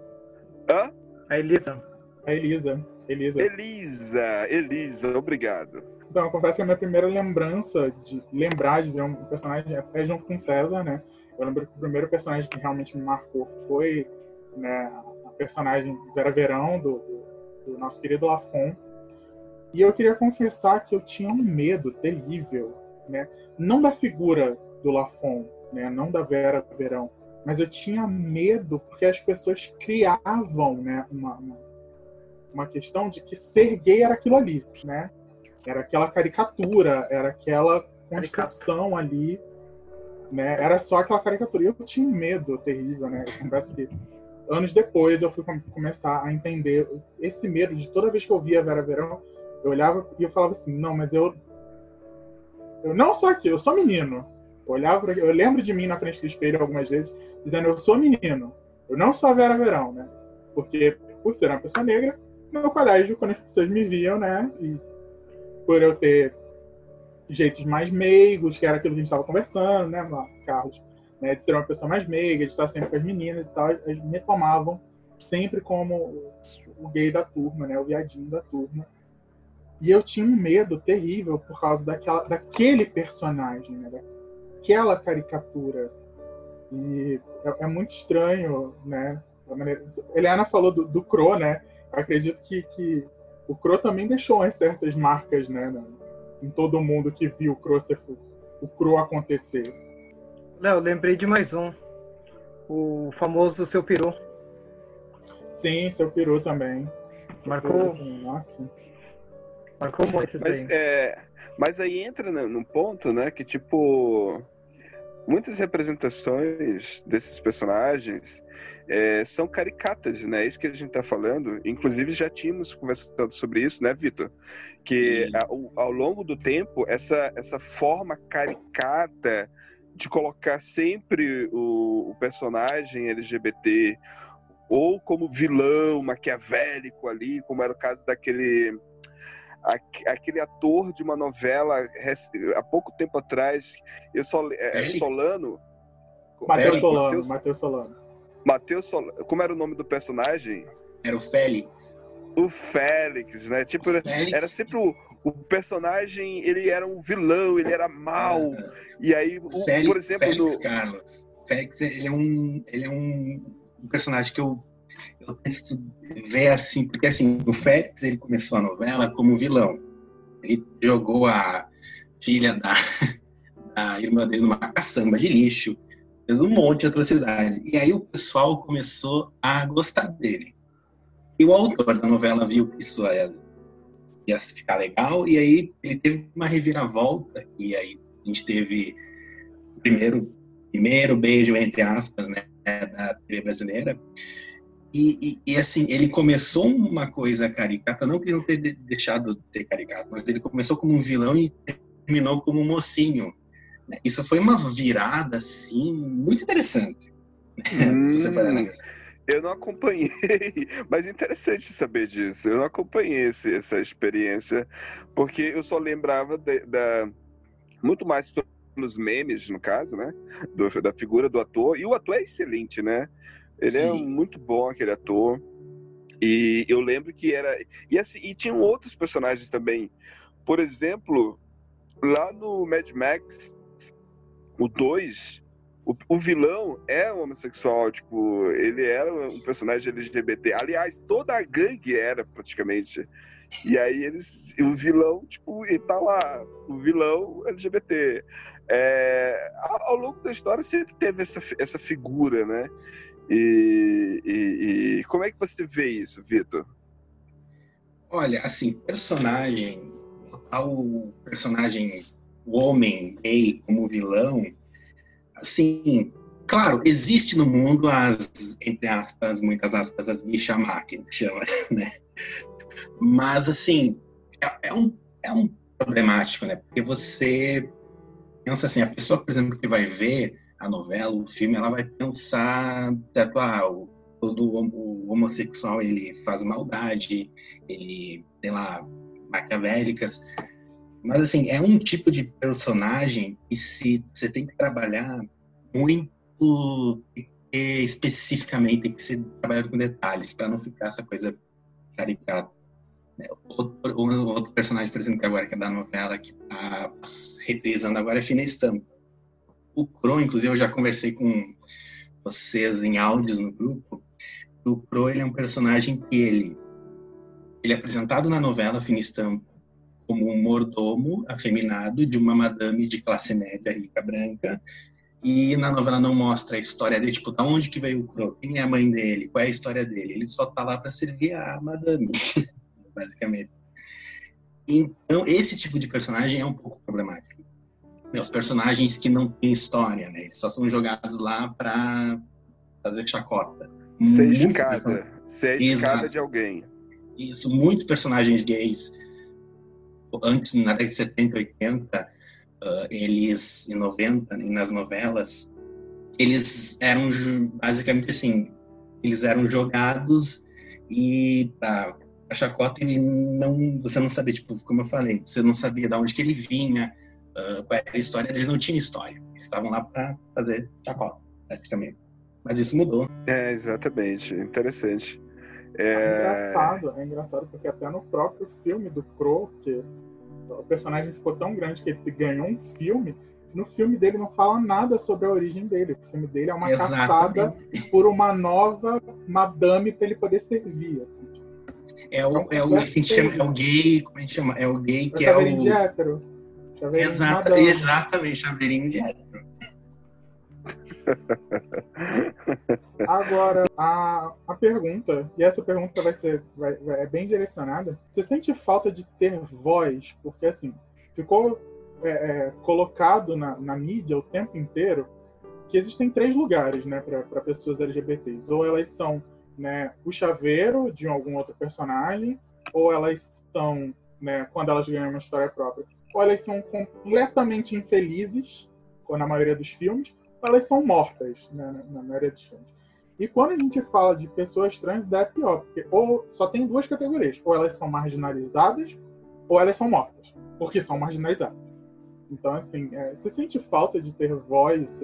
Hã? A Elisa. A Elisa. Elisa. Elisa, Elisa, obrigado. Então, eu confesso que a minha primeira lembrança de lembrar de ver um personagem é junto com César, né? Eu lembro que o primeiro personagem que realmente me marcou foi né, personagem Vera Verão, do, do, nosso querido Lafon. E eu queria confessar que eu tinha um medo terrível, né? Não da figura do Lafon, né? Não da Vera Verão, mas eu tinha medo porque as pessoas criavam né, uma, uma, uma, questão de que ser gay era aquilo ali, né? Era aquela caricatura, era aquela construção ali, né? Era só aquela caricatura. E eu tinha um medo terrível, né? Eu confesso que anos depois eu fui começar a entender esse medo de toda vez que eu via Vera Verão, eu olhava e eu falava assim, não, mas eu eu não sou aqui, eu sou menino. Eu olhava, eu lembro de mim na frente do espelho algumas vezes, dizendo: Eu sou menino, eu não sou a Vera Verão, né? Porque, por ser uma pessoa negra, no colégio, quando as pessoas me viam, né? E por eu ter jeitos mais meigos, que era aquilo que a gente estava conversando, né, Carlos? Né, de ser uma pessoa mais meiga, de estar sempre com as meninas e tal, eles me tomavam sempre como o gay da turma, né, o viadinho da turma. E eu tinha um medo terrível por causa daquela, daquele personagem, né, aquela caricatura. E é, é muito estranho, né? A maneira... Eliana falou do, do Cro, né? Acredito que, que o Cro também deixou certas marcas, né? Em todo mundo que viu o Cro, o Cro acontecer. Léo, lembrei de mais um. O famoso Seu Peru. Sim, Seu Peru também. Marcou. Nossa. Marcou muito Mas, é, mas aí entra num ponto, né, que tipo muitas representações desses personagens é, são caricatas, né? É isso que a gente está falando. Inclusive já tínhamos conversado sobre isso, né, Vitor? Que ao, ao, longo do tempo essa essa forma caricata de colocar sempre o, o personagem LGBT ou como vilão maquiavélico ali, como era o caso daquele aquele ator de uma novela há pouco tempo atrás, eu só é, Solano. Matheus Solano, Matheus Solano. Matheus Solano. Como era o nome do personagem? Era o Félix. O Félix, né? Tipo, Félix. era sempre o, o personagem, ele era um vilão, ele era mal. e aí, o, Félix, por exemplo, Félix, no... Carlos. Félix, ele é um, ele é um, um personagem que eu eu ver assim, porque assim, o Félix ele começou a novela como vilão. Ele jogou a filha da, da irmã dele numa caçamba de lixo, fez um monte de atrocidade. E aí o pessoal começou a gostar dele. E o autor da novela viu que isso ia, ia ficar legal, e aí ele teve uma reviravolta, e aí a gente teve o primeiro, primeiro beijo, entre aspas, né, da TV brasileira, E, e, e, assim, ele começou uma coisa caricata, não que ele não ter deixado de ser caricato, mas ele começou como um vilão e terminou como um mocinho. Né? Isso foi uma virada, assim, muito interessante. Hum, eu não acompanhei, mas interessante saber disso. Eu não acompanhei esse, essa experiência, porque eu só lembrava de, da muito mais pelos memes, no caso, né? Do, da figura do ator. E o ator é excelente, né? Ele é Sim. é muito bom, aquele ator. E eu lembro que era. E, assim, e tinham outros personagens também. Por exemplo, lá no Mad Max, o 2, o, o, vilão é homossexual, tipo, ele era um personagem LGBT. Aliás, toda a gangue era praticamente. E aí eles. O vilão, tipo, e tá lá, o vilão LGBT. É, ao, longo da história sempre teve essa, essa figura, né? E, e, e como é que você vê isso, Vitor? Olha, assim, personagem, o personagem o homem gay como vilão, assim, claro, existe no mundo as, entre aspas, muitas aspas, as bicha máquina, chama, né? Mas, assim, é, é, um, é um problemático, né? Porque você pensa assim, a pessoa, por exemplo, que vai ver a novela, o filme, ela vai pensar, certo, ah, o, o homossexual ele faz maldade, ele tem lá maquiavélicas, mas assim é um tipo de personagem que se você tem que trabalhar muito especificamente, tem que ser trabalhado com detalhes para não ficar essa coisa caricata. Né? Outro, outro personagem, por exemplo, que agora que é da novela que está reprisando agora é Fina Estampa o Pro, inclusive eu já conversei com vocês em áudios no grupo, o Pro ele é um personagem que ele, ele é apresentado na novela Finistampa como um mordomo afeminado de uma madame de classe média rica branca, e na novela não mostra a história dele, tipo, da onde que veio o Crow, quem é a mãe dele, qual é a história dele. Ele só tá lá para servir a madame, basicamente. Então, esse tipo de personagem é um pouco problemático os personagens que não têm história, né? Eles só são jogados lá para fazer chacota. Ser escada. Ser escada de alguém. Isso, muitos personagens gays, antes, na década de 70, 80, uh, eles, em 90, e nas novelas, eles eram basicamente assim, eles eram jogados e para a chacota e não, você não sabia, tipo, como eu falei, você não sabia de onde que ele vinha, uh, qual era a história, eles não tinham história. Eles estavam lá para fazer chacota, praticamente. Mas isso mudou. É, exatamente. Interessante. É... é engraçado, é engraçado porque até no próprio filme do Crow, que o personagem ficou tão grande que ele ganhou um filme, no filme dele não fala nada sobre a origem dele. O filme dele é uma Exatamente. caçada por uma nova madame para ele poder servir. Assim, tipo. é, o, é, o, a gente chama, é o gay, como a gente chama? É o gay que é o. De hétero. Chaveirinho Exata, exatamente, chaveirinho de hétero. Agora, a, a pergunta, e essa pergunta vai ser vai, vai, é bem direcionada. Você sente falta de ter voz? Porque, assim, ficou é, é, colocado na, na mídia o tempo inteiro que existem três lugares né, para pessoas LGBTs. Ou elas são né, o chaveiro de algum outro personagem, ou elas são, né, quando elas ganham uma história própria, ou elas são completamente infelizes, ou na maioria dos filmes, elas são mortas, né, na maioria dos filmes. E quando a gente fala de pessoas trans, é pior, porque ou só tem duas categorias, ou elas são marginalizadas, ou elas são mortas, porque são marginalizadas. Então, assim, é, você sente falta de ter voz,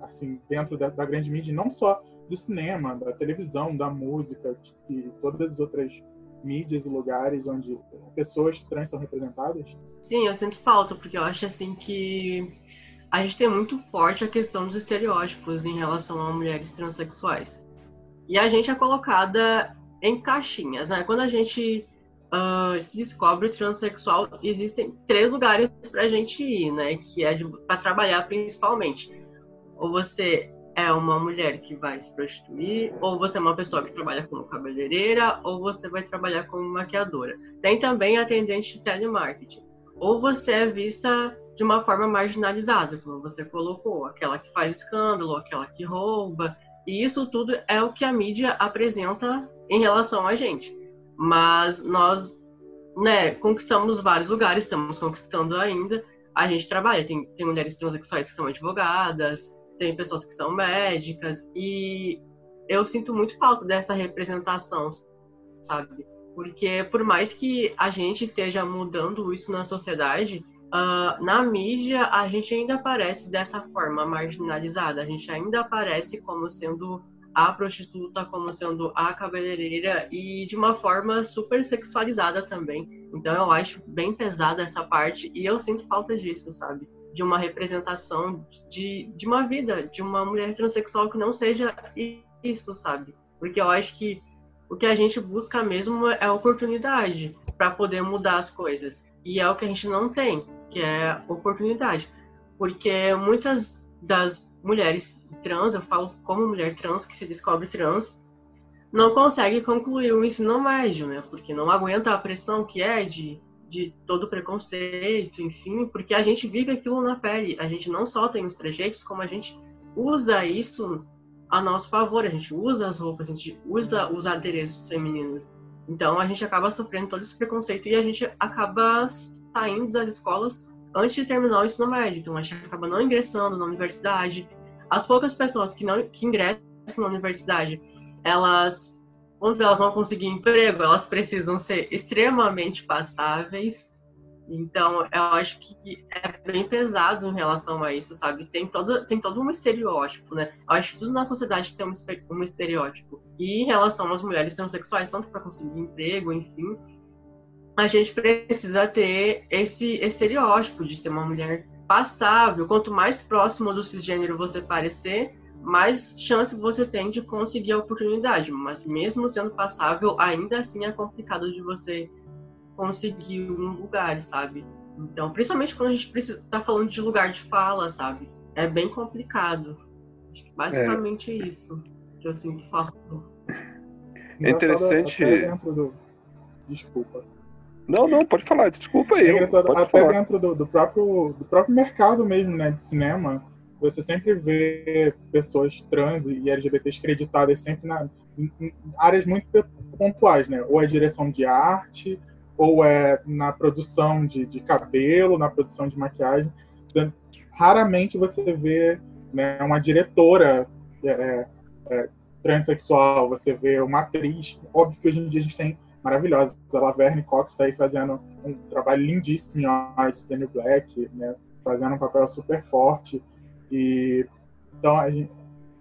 assim, dentro da, da grande mídia, não só do cinema, da televisão, da música e todas as outras mídias e lugares onde pessoas trans são representadas? Sim, eu sinto falta, porque eu acho assim que a gente tem muito forte a questão dos estereótipos em relação a mulheres transexuais. E a gente é colocada em caixinhas, né? Quando a gente uh, se descobre transexual, existem três lugares para a gente ir, né? Que é para trabalhar principalmente. Ou você é uma mulher que vai se prostituir, ou você é uma pessoa que trabalha como cabeleireira, ou você vai trabalhar como maquiadora. Tem também atendente de telemarketing. Ou você é vista de uma forma marginalizada, como você colocou, aquela que faz escândalo, aquela que rouba. E isso tudo é o que a mídia apresenta em relação a gente. Mas nós, né, conquistamos vários lugares, estamos conquistando ainda. A gente trabalha, tem, tem mulheres transexuais que são advogadas, tem pessoas que são médicas, e eu sinto muito falta dessa representação, sabe? Porque por mais que a gente esteja mudando isso na sociedade, uh, na mídia a gente ainda aparece dessa forma marginalizada. A gente ainda aparece como sendo a prostituta, como sendo a cabeleireira e de uma forma super sexualizada também. Então eu acho bem pesada essa parte e eu sinto falta disso, sabe? De uma representação de, de uma vida, de uma mulher transexual que não seja isso, sabe? Porque eu acho que o que a gente busca mesmo é oportunidade para poder mudar as coisas. E é o que a gente não tem, que é oportunidade. Porque muitas das mulheres trans, eu falo como mulher trans que se descobre trans, não consegue concluir o ensino médio, né? Porque não aguenta a pressão que é de, de todo preconceito, enfim, porque a gente vive aquilo na pele. A gente não só tem os trejeitos, como a gente usa isso a nosso favor. A gente usa as roupas, a gente usa os adereços femininos. Então a gente acaba sofrendo todo esse preconceito e a gente acaba saindo das escolas antes de terminar o ensino médio. Então a gente acaba não ingressando na universidade. As poucas pessoas que não que ingressam na universidade, elas quando elas vão conseguir emprego, elas precisam ser extremamente passáveis então, eu acho que é bem pesado em relação a isso, sabe? Tem todo, tem todo um estereótipo, né? Eu acho que tudo na sociedade tem um, um estereótipo. E em relação às mulheres transexuais, tanto para conseguir emprego, enfim, a gente precisa ter esse estereótipo de ser uma mulher passável. Quanto mais próximo do cisgênero você parecer, mais chance você tem de conseguir a oportunidade. Mas mesmo sendo passável, ainda assim é complicado de você conseguir um lugar, sabe? Então, principalmente quando a gente precisa tá falando de lugar de fala, sabe? É bem complicado. Acho que basicamente é. isso que eu sinto falta. É interessante. Do... Desculpa. Não, não, pode falar, desculpa aí. É engraçado, até falar. dentro do, do, próprio, do próprio mercado mesmo, né, de cinema, você sempre vê pessoas trans e LGBTs creditadas sempre na, em, em áreas muito pontuais, né? Ou a direção de arte, ou é na produção de, de cabelo, na produção de maquiagem. Raramente você vê né, uma diretora é, é, é, transexual, você vê uma atriz. Óbvio que hoje em dia a gente tem maravilhosas. A Laverne Cox está aí fazendo um trabalho lindíssimo em Orange Daniel Black, né, fazendo um papel super forte. E então a gente,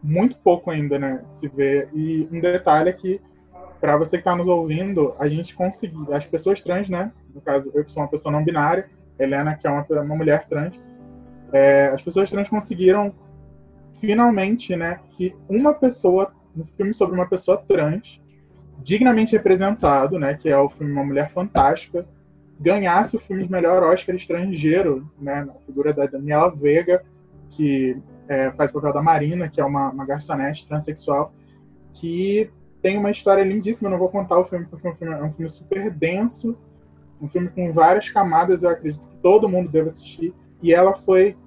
muito pouco ainda né, se vê. E um detalhe é que para você que está nos ouvindo, a gente conseguir, as pessoas trans, né? No caso, eu que sou uma pessoa não binária, Helena, que é uma, uma mulher trans, é, as pessoas trans conseguiram finalmente, né, que uma pessoa, um filme sobre uma pessoa trans, dignamente representado, né, que é o filme Uma Mulher Fantástica, ganhasse o filme de melhor Oscar estrangeiro, né, na figura da Daniela Vega, que é, faz o papel da Marina, que é uma, uma garçonete transexual, que tem uma história lindíssima, eu não vou contar o filme porque é um filme, é um filme super denso, um filme com várias camadas, eu acredito que todo mundo deve assistir. E ela foi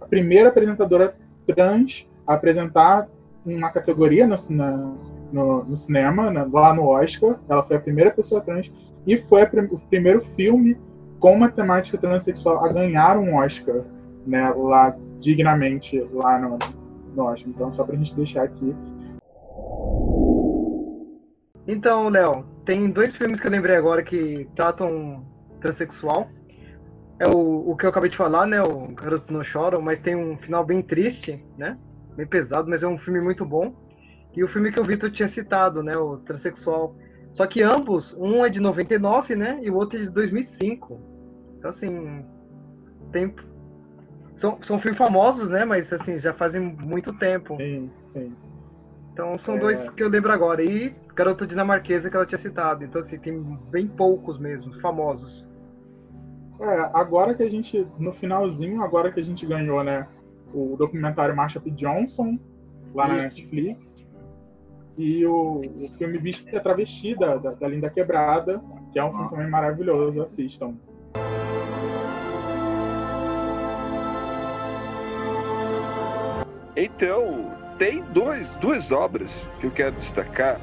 a primeira apresentadora trans a apresentar uma categoria no, na, no, no cinema, na, lá no Oscar. Ela foi a primeira pessoa trans e foi a, o primeiro filme com uma temática transexual a ganhar um Oscar, né, lá dignamente lá no, no Oscar. Então, só pra gente deixar aqui então, Léo, tem dois filmes que eu lembrei agora que tratam transexual. É o, o que eu acabei de falar, né? O Garoto Não Choram, mas tem um final bem triste, né? Bem pesado, mas é um filme muito bom. E o filme que o Vitor tinha citado, né? O Transsexual. Só que ambos, um é de 99, né? E o outro é de 2005. Então, assim, tem... São, são filmes famosos, né? Mas, assim, já fazem muito tempo. Sim, sim. Então, são é... dois que eu lembro agora. E garota dinamarquesa que ela tinha citado. Então, assim, tem bem poucos mesmo, famosos. É, agora que a gente, no finalzinho, agora que a gente ganhou, né, o documentário Marsha P. Johnson, lá Isso. na Netflix, e o, o filme Bicho que é Travesti, da, da Linda Quebrada, que é um filme também maravilhoso, assistam. Então, tem dois, duas obras que eu quero destacar.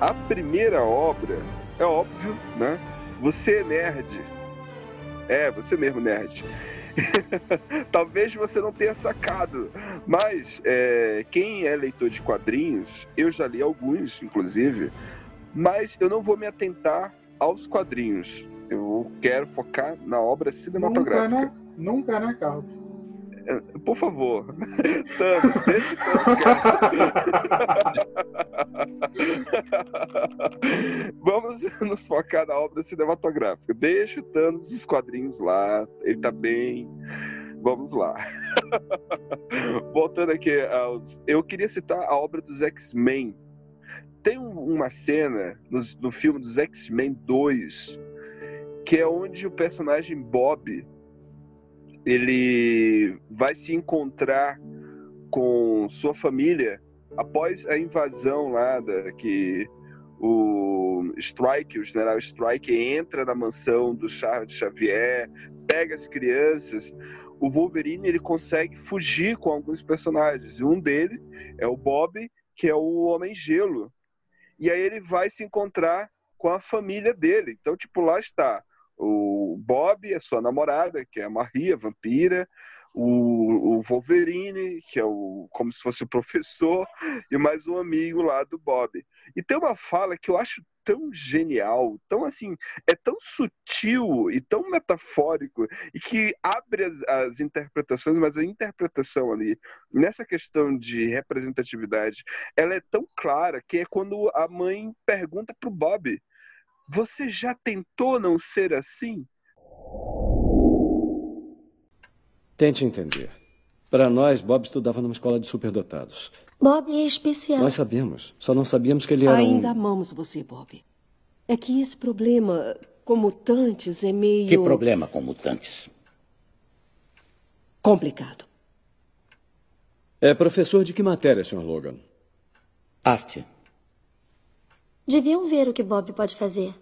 A primeira obra, é óbvio, né? Você é nerd. É, você mesmo, nerd. Talvez você não tenha sacado, mas é, quem é leitor de quadrinhos, eu já li alguns, inclusive, mas eu não vou me atentar aos quadrinhos. Eu quero focar na obra cinematográfica. Nunca, né? Nunca, né, Carlos? É, por favor, Thanos, Vamos nos focar na obra cinematográfica. Deixa o Thanos dos quadrinhos lá, ele tá bem. Vamos lá. Voltando aqui aos. Eu queria citar a obra dos X-Men. Tem uma cena no, no filme dos X-Men 2 que é onde o personagem Bob ele vai se encontrar com sua família após a invasão lá da, que o Strike, o general Strike, entra na mansão do Charles Xavier, pega as crianças. O Wolverine ele consegue fugir com alguns personagens. E um dele é o Bob, que é o Homem Gelo. E aí ele vai se encontrar com a família dele. Então, tipo, lá está Bob, a sua namorada, que é a Maria, vampira, o, o, Wolverine, que é o como se fosse o professor, e mais um amigo lá do Bob. E tem uma fala que eu acho tão genial, tão assim, é tão sutil e tão metafórico, e que abre as, as interpretações, mas a interpretação ali, nessa questão de representatividade, ela é tão clara que é quando a mãe pergunta pro Bob você já tentou não ser assim? Tente entender. Para nós, Bob estudava numa escola de superdotados. Bob é especial. Nós sabíamos. Só não sabíamos que ele era Ainda um... amamos você, Bob. É que esse problema com mutantes é meio... Que problema com mutantes? Complicado. É professor de que matéria, Sr. Logan? Arte. Deviam ver o que Bob pode fazer.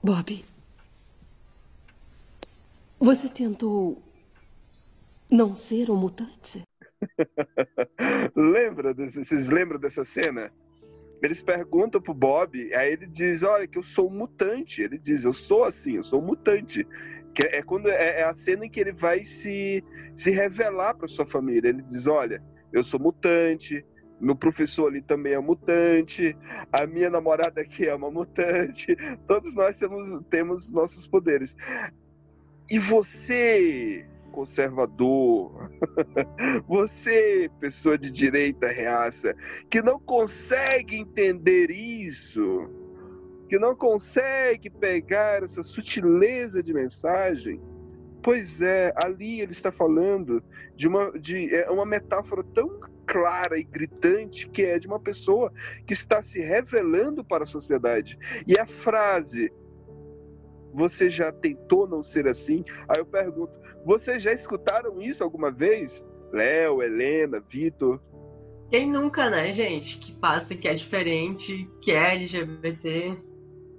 Bob, você tentou não ser um mutante? Lembra desse, vocês lembram dessa cena? Eles perguntam pro Bob, aí ele diz, olha, que eu sou um mutante. Ele diz, eu sou assim, eu sou um mutante. Que é quando é, é a cena em que ele vai se, se revelar para sua família. Ele diz, olha, eu sou mutante, meu professor ali também é mutante, a minha namorada aqui é uma mutante, todos nós temos, temos nossos poderes. E você, conservador, você, pessoa de direita reaça, que não consegue entender isso, que não consegue pegar essa sutileza de mensagem, Pois é, ali ele está falando de uma, de, é uma metáfora tão clara e gritante que é de uma pessoa que está se revelando para a sociedade. E a frase, você já tentou não ser assim? Aí eu pergunto, vocês já escutaram isso alguma vez? Léo, Helena, Vitor? Quem nunca, né, gente? Que passa que é diferente, que é LGBT.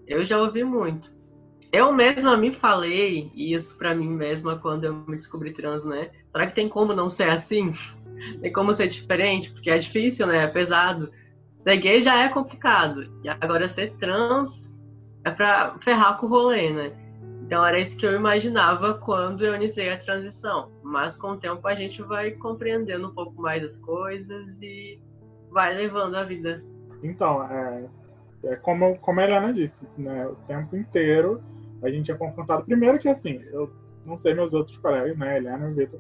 Eu já ouvi muito. Eu mesma me falei isso para mim mesma quando eu me descobri trans, né? Será que tem como não ser assim? tem como ser diferente, porque é difícil, né? É pesado. Ser gay já é complicado. E agora ser trans é pra ferrar com o rolê, né? Então era isso que eu imaginava quando eu iniciei a transição. Mas com o tempo a gente vai compreendendo um pouco mais as coisas e vai levando a vida. Então, é, é como, como a Helena disse, né? O tempo inteiro a gente é confrontado. Primeiro que assim, eu não sei meus outros colegas, né? Helena e Vitor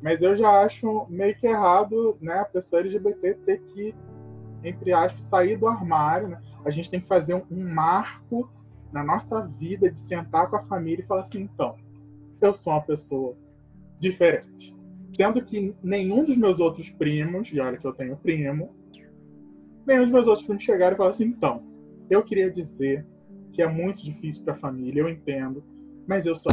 mas eu já acho meio que errado, né, a pessoa LGBT ter que, entre aspas, sair do armário, né? A gente tem que fazer um, um marco na nossa vida de sentar com a família e falar assim, então, eu sou uma pessoa diferente. Sendo que nenhum dos meus outros primos, e olha que eu tenho primo, nenhum dos meus outros primos chegaram e falaram assim, então, eu queria dizer que é muito difícil para a família, eu entendo, mas eu sou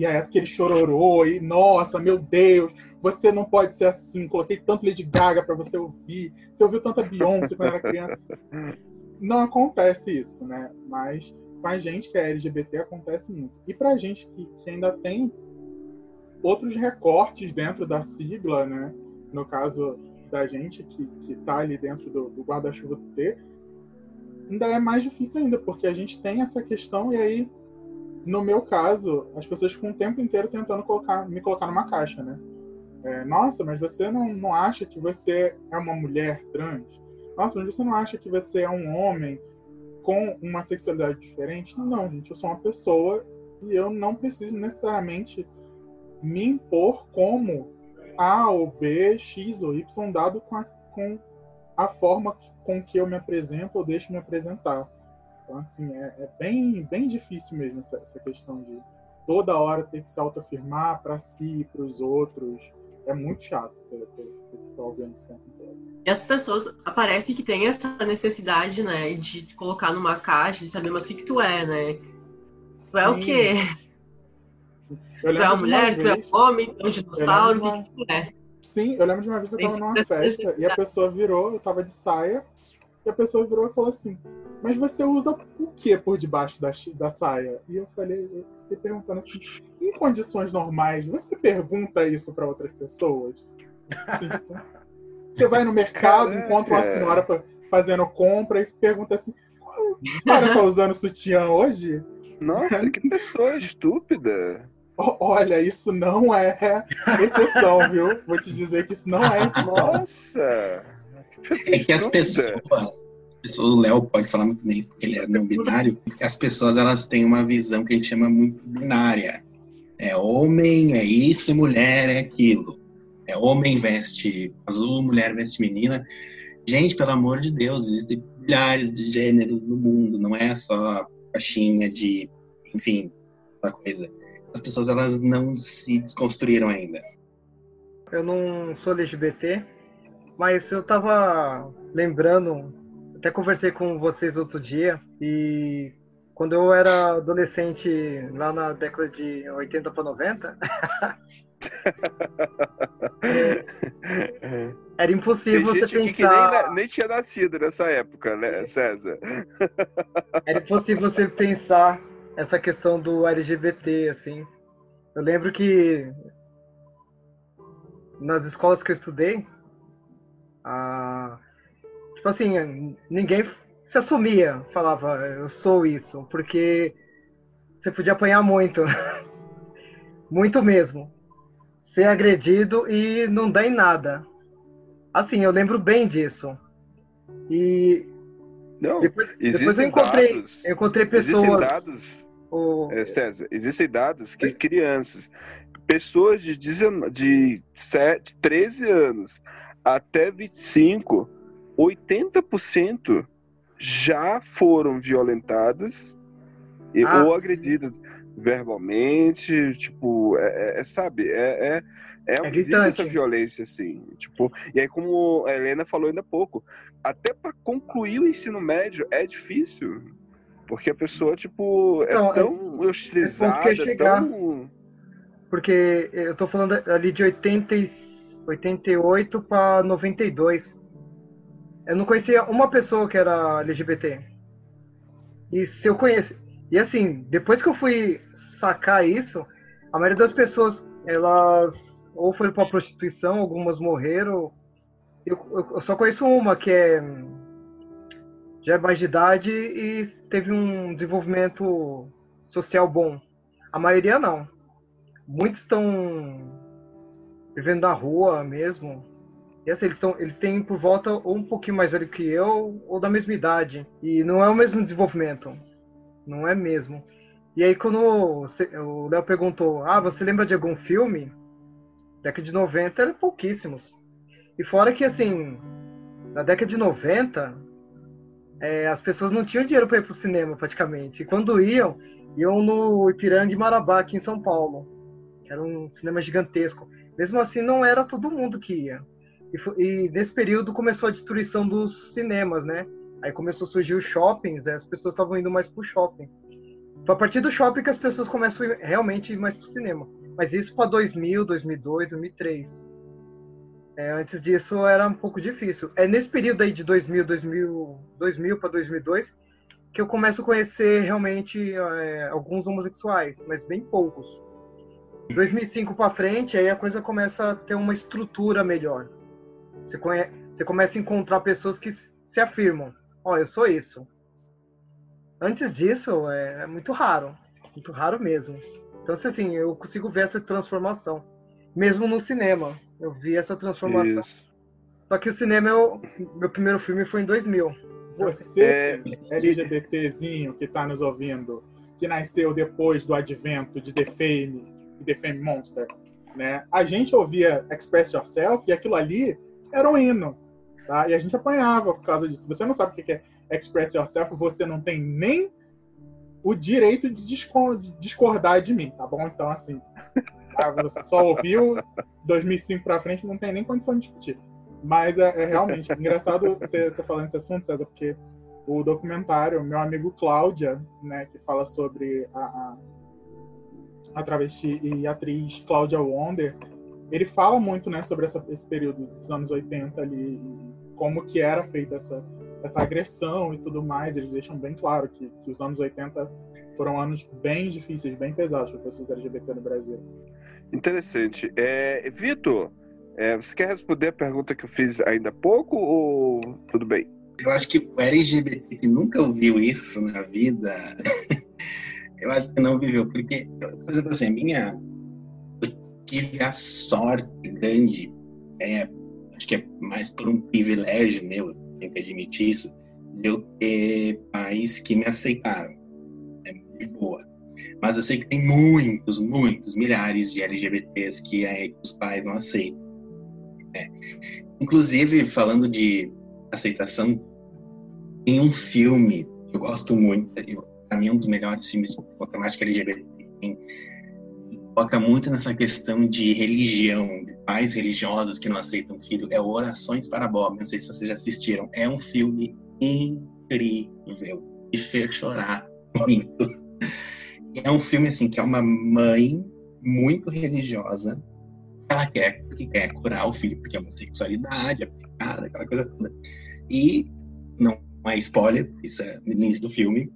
e aí aquele chororô e, nossa, meu Deus, você não pode ser assim. Coloquei tanto Lady Gaga para você ouvir. Você ouviu tanta Beyoncé quando era criança. Não acontece isso, né? Mas com a gente que é LGBT acontece muito. E pra gente que, que ainda tem outros recortes dentro da sigla, né? no caso da gente que, que tá ali dentro do, do guarda-chuva do T, ainda é mais difícil ainda, porque a gente tem essa questão e aí, no meu caso, as pessoas ficam o tempo inteiro tentando colocar, me colocar numa caixa, né? É, Nossa, mas você não, não acha que você é uma mulher trans? Nossa, mas você não acha que você é um homem com uma sexualidade diferente? Não, gente, eu sou uma pessoa e eu não preciso necessariamente me impor como A ou B, X ou Y, dado com a, com a forma com que eu me apresento ou deixo me apresentar. Então, assim, é, é bem, bem difícil mesmo essa, essa questão de toda hora ter que se autoafirmar para si e para os outros. É muito chato ter, ter, ter que ficar ouvindo esse tempo inteiro. E as pessoas aparece que tem essa necessidade, né, de te colocar numa caixa, de saber, mas o que que tu é, né? Tu é o Sim. quê? Eu Tu é uma mulher, tu é vez- um homem, tu é um dinossauro, o que que tu é? Sim, eu lembro de uma vez que eu Tem tava numa festa e a pessoa virou, eu tava de saia, e a pessoa virou e falou assim: Mas você usa o que por debaixo da, da saia? E eu falei, eu fiquei perguntando assim: Em condições normais, você pergunta isso pra outras pessoas? Assim, tipo, você vai no mercado, Caraca. encontra uma senhora fa- fazendo compra e pergunta assim: "Qual- A senhora tá usando sutiã hoje? Nossa, que pessoa estúpida. Olha, isso não é exceção, viu? Vou te dizer que isso não é exceção. Nossa! É que as pessoas, as pessoas, o Léo pode falar muito bem, porque ele é não binário, as pessoas elas têm uma visão que a gente chama muito binária. É homem, é isso, mulher é aquilo. É homem veste azul, mulher veste menina. Gente, pelo amor de Deus, existem milhares de gêneros no mundo, não é só caixinha de, enfim, aquela coisa. As pessoas elas não se desconstruíram ainda. Eu não sou LGBT, mas eu tava lembrando, até conversei com vocês outro dia, e quando eu era adolescente, lá na década de 80 para 90, era impossível Tem você gente que pensar. nem, na- nem tinha nascido nessa época, né, César? Era impossível você pensar essa questão do LGBT, assim. Eu lembro que nas escolas que eu estudei, tipo assim, ninguém se assumia, falava, eu sou isso, porque você podia apanhar muito. muito mesmo. Ser agredido e não dar em nada. Assim, eu lembro bem disso. E Não, depois, depois eu existem encontrei, dados. eu encontrei Existem pessoas. dados, o- é, César, existem dados que crianças, pessoas de, 19, de 7, 13 anos até 25, 80% já foram violentadas Ah, ou agredidas verbalmente, tipo, é, é- é, sabe, é, é, é, É existe essa violência, assim, tipo, e aí como a Helena falou ainda há pouco, até para concluir o ensino médio é difícil, porque a pessoa, tipo, é Então, é- tão ia hostilizada, chegar. tão... Porque eu tô falando ali de 80, e- 88 para 92. Eu não conhecia uma pessoa que era LGBT. E se eu conheci. E assim, depois que eu fui sacar isso, a maioria das pessoas, elas ou foram pra prostituição, algumas morreram. Eu, eu- eu só conheço uma que é já é mais de idade e teve um desenvolvimento social bom. A maioria não. Muitos estão vivendo na rua mesmo. E assim, eles, tão, eles têm por volta ou um pouquinho mais velho que eu, ou da mesma idade. E não é o mesmo desenvolvimento. Não é mesmo. E aí quando o Léo perguntou, ah, você lembra de algum filme? Década de 90 eram pouquíssimos. E fora que assim, na década de 90, é, as pessoas não tinham dinheiro para ir pro cinema praticamente. E quando iam, iam no Ipiranga e Marabá, aqui em São Paulo. Era um cinema gigantesco. Mesmo assim, não era todo mundo que ia. E, e nesse período começou a destruição dos cinemas, né? Aí começou a surgir os shoppings, as pessoas estavam indo mais pro shopping. Foi a partir do shopping que as pessoas começam a realmente ir mais pro cinema. Mas isso para 2000, 2002, 2003. É, antes disso era um pouco difícil. É nesse período aí de 2000, 2000, 2000 para 2002 que eu começo a conhecer realmente é, alguns homossexuais, mas bem poucos. 2005 para frente, aí a coisa começa a ter uma estrutura melhor. Você, conhe... você começa a encontrar pessoas que se afirmam: Ó, oh, eu sou isso. Antes disso, é, é muito raro. Muito raro mesmo. Então, assim, eu consigo ver essa transformação. Mesmo no cinema, eu vi essa transformação. Isso. Só que o cinema, eu, meu primeiro filme foi em 2000. Você, é... LGBTzinho que está nos ouvindo, que nasceu depois do advento de The Fame e The Fame Monster, né? A gente ouvia Express Yourself e aquilo ali era um hino, tá? E a gente apanhava por causa disso. Se você não sabe o que é Express Yourself, você não tem nem o direito de discordar de mim, tá bom? Então, assim, você só ouviu 2005 pra frente, não tem nem condição de discutir. Mas é, é realmente engraçado você, você falando esse assunto, César, porque o documentário, meu amigo Cláudia, né, que fala sobre a, a, a travesti e atriz Cláudia Wonder, ele fala muito, né, sobre essa, esse período dos anos 80 ali, como que era feita essa, essa agressão e tudo mais. Eles deixam bem claro que, que os anos 80 foram anos bem difíceis, bem pesados para pessoas LGBT no Brasil. Interessante. É, Vitor, é, você quer responder a pergunta que eu fiz ainda há pouco ou tudo bem? Eu acho que o LGBT que nunca ouviu isso na vida, eu acho que não viveu. Porque, por exemplo, assim, minha. Eu tive a sorte grande, é, acho que é mais por um privilégio meu, tenho que admitir isso, de eu ter pais que me aceitaram. É de boa. Mas eu sei que tem muitos, muitos, milhares de LGBTs que, é, os pais não aceitam. É. Inclusive, falando de aceitação, tem um filme que eu gosto muito, para mim é um dos melhores filmes com temática LGBT. Foca muito nessa questão de religião, de pais religiosos que não aceitam filho. É Orações para Bob, não sei se vocês já assistiram. É um filme incrível e fez chorar muito. É um filme assim que é uma mãe muito religiosa ela quer, porque quer curar o filho, porque a homossexualidade é pecado, aquela coisa toda. E, não é spoiler, isso é no início do filme,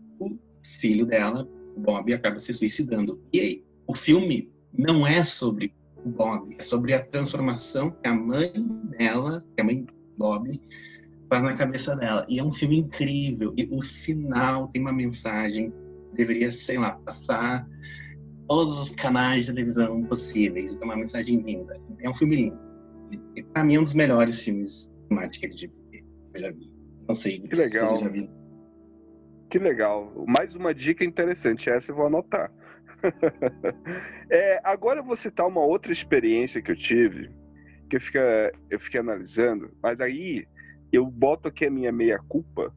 filho dela, o Bob, acaba se suicidando. E aí, o filme não é sobre o Bob, é sobre a transformação que a mãe dela, que a mãe Bob, faz na cabeça dela. E é um filme incrível. E o final tem uma mensagem, deveria, sei lá, passar todos os canais de televisão possíveis. É uma mensagem linda. É um filme lindo. E, pra mim, é um dos melhores filmes temática LGBT que eu já vi. Não sei que legal. se você já viu. Que legal. Mais uma dica interessante. Essa eu vou anotar. é, agora eu vou citar uma outra experiência que eu tive, que eu, fica, eu fiquei analisando, mas aí eu boto aqui a minha meia-culpa,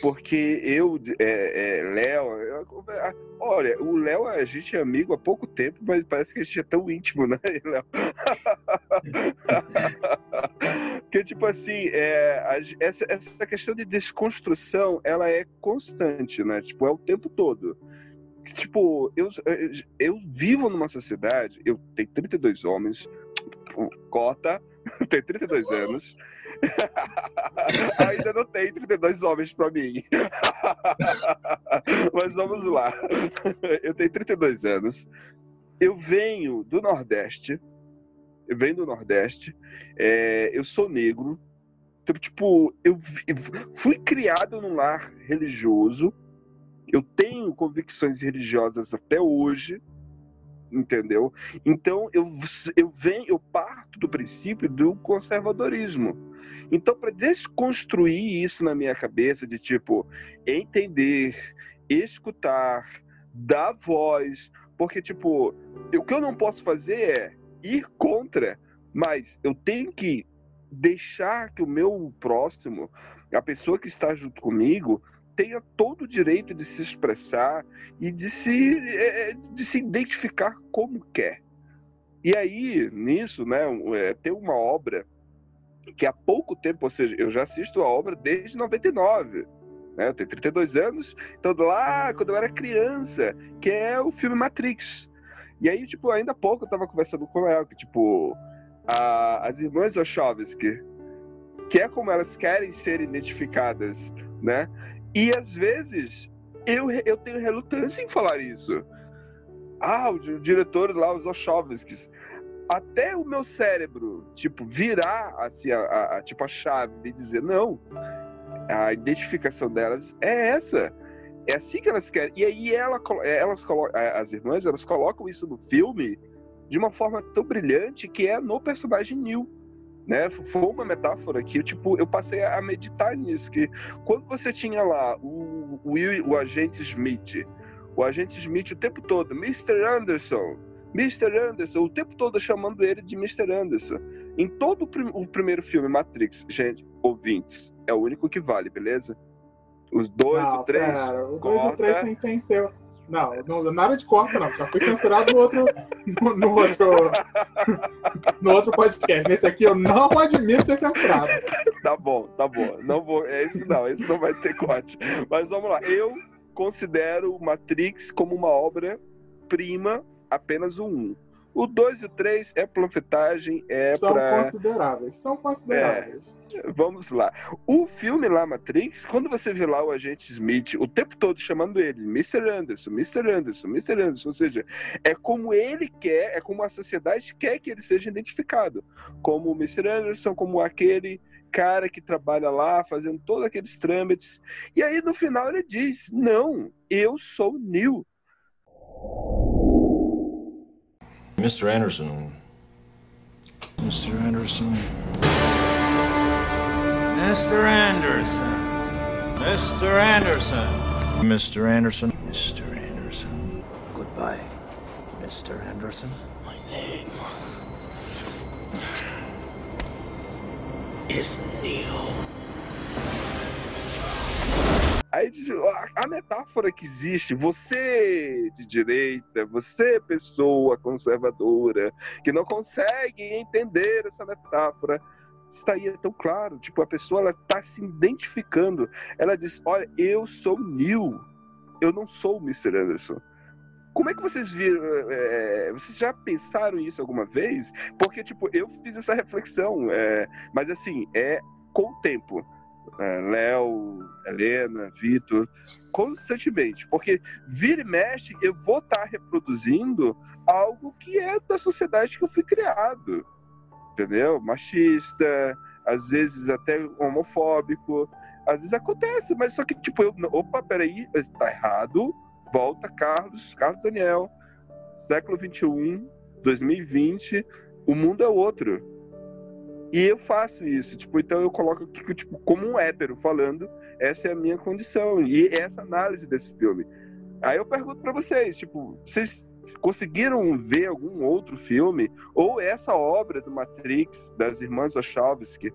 porque eu, é, é, Léo, olha, o Léo, a gente é amigo há pouco tempo, mas parece que a gente é tão íntimo, né, Léo? Porque, tipo assim, é, a, essa, essa questão de desconstrução, ela é constante, né? Tipo, é o tempo todo. Tipo, eu, eu vivo numa sociedade, eu tenho 32 homens, cota, tenho 32 anos, Ainda não tem 32 homens para mim. Mas vamos lá. Eu tenho 32 anos. Eu venho do Nordeste. Eu venho do Nordeste. É, eu sou negro. Então, tipo, eu fui criado num lar religioso. Eu tenho convicções religiosas até hoje entendeu? Então eu, eu venho, eu parto do princípio do conservadorismo. Então para desconstruir isso na minha cabeça de tipo entender, escutar, dar voz, porque tipo o que eu não posso fazer é ir contra, mas eu tenho que deixar que o meu próximo, a pessoa que está junto comigo, tenha todo o direito de se expressar e de se, é, é, de se identificar como quer. E aí, nisso, né, é, tem uma obra que há pouco tempo, ou seja, eu já assisto a obra desde 99. Né? Eu tenho 32 anos, então lá quando eu era criança, que é o filme Matrix. E aí, tipo, ainda há pouco eu tava conversando com ela, que, tipo, a, as irmãs Wachowski, que é como elas querem ser identificadas, né? E às vezes eu, eu tenho relutância em falar isso. Ah, o diretor lá, os Wachowskis. até o meu cérebro, tipo, virar assim, a, a, a, tipo, a chave e dizer, não, a identificação delas é essa. É assim que elas querem. E aí ela, elas colocam, as irmãs, elas colocam isso no filme de uma forma tão brilhante que é no personagem Neil. Né? Foi uma metáfora que tipo, eu passei a meditar nisso, que quando você tinha lá o, o, o agente Smith, o agente Smith o tempo todo, Mr. Anderson, Mr. Anderson, o tempo todo chamando ele de Mr. Anderson. Em todo o, prim o primeiro filme, Matrix, gente, ouvintes, é o único que vale, beleza? Os dois, não, o três. Pera, o dois e o três tem, tem seu. Não, não, nada de corta, não. Já foi censurado no outro, no, no, outro, no outro podcast. Nesse aqui eu não admito ser censurado. Tá bom, tá bom. Não vou, esse não, esse não vai ter corte. Mas vamos lá. Eu considero Matrix como uma obra prima, apenas o 1. O 2 e o 3 é panfletagem, é São pra... consideráveis, são consideráveis. É, vamos lá. O filme lá, Matrix, quando você vê lá o agente Smith o tempo todo chamando ele Mr. Anderson, Mr. Anderson, Mr. Anderson, ou seja, é como ele quer, é como a sociedade quer que ele seja identificado. Como o Mr. Anderson, como aquele cara que trabalha lá, fazendo todos aqueles trâmites. E aí no final ele diz: Não, eu sou Neil. Mr. Anderson. Mr. Anderson. Mr. Anderson. Mr. Anderson. Mr. Anderson. Mr. Anderson. Goodbye, Mr. Anderson. My name is Neil. Aí a metáfora que existe, você de direita, você pessoa conservadora, que não consegue entender essa metáfora, está aí é tão claro. Tipo, a pessoa ela está se identificando. Ela diz: Olha, eu sou Neil, eu não sou o Mr. Anderson. Como é que vocês viram? É, vocês já pensaram isso alguma vez? Porque, tipo, eu fiz essa reflexão, é, mas assim, é com o tempo é, Léo, Helena, Vitor, constantemente. Porque vira e mexe, eu vou estar tá reproduzindo algo que é da sociedade que eu fui criado. Entendeu? Machista, às vezes até homofóbico. Às vezes acontece, mas só que, tipo, eu. Opa, peraí, está errado. Volta, Carlos, Carlos Daniel, século XXI, 2020, o mundo é outro e eu faço isso, tipo, então eu coloco aqui, tipo, como um hétero falando, essa é a minha condição, e essa análise desse filme. Aí eu pergunto para vocês, tipo, vocês conseguiram ver algum outro filme, ou essa obra do Matrix, das irmãs Wachowski,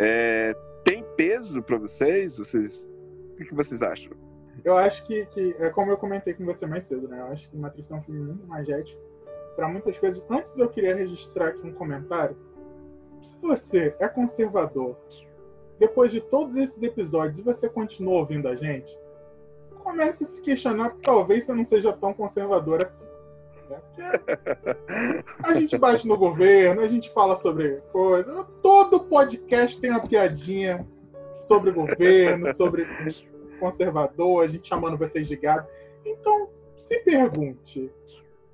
é, tem peso para vocês? Vocês, o que, que vocês acham? Eu acho que, que, é como eu comentei com você mais cedo, né? Eu acho que Matrix é um filme muito magético para muitas coisas. Antes eu queria registrar aqui um comentário se você é conservador, depois de todos esses episódios e você continua ouvindo a gente, comece a se questionar, talvez você não seja tão conservador assim. Né? A gente bate no governo, a gente fala sobre coisa. Todo podcast tem uma piadinha sobre governo, sobre conservador, a gente chamando vocês de gado. Então, se pergunte: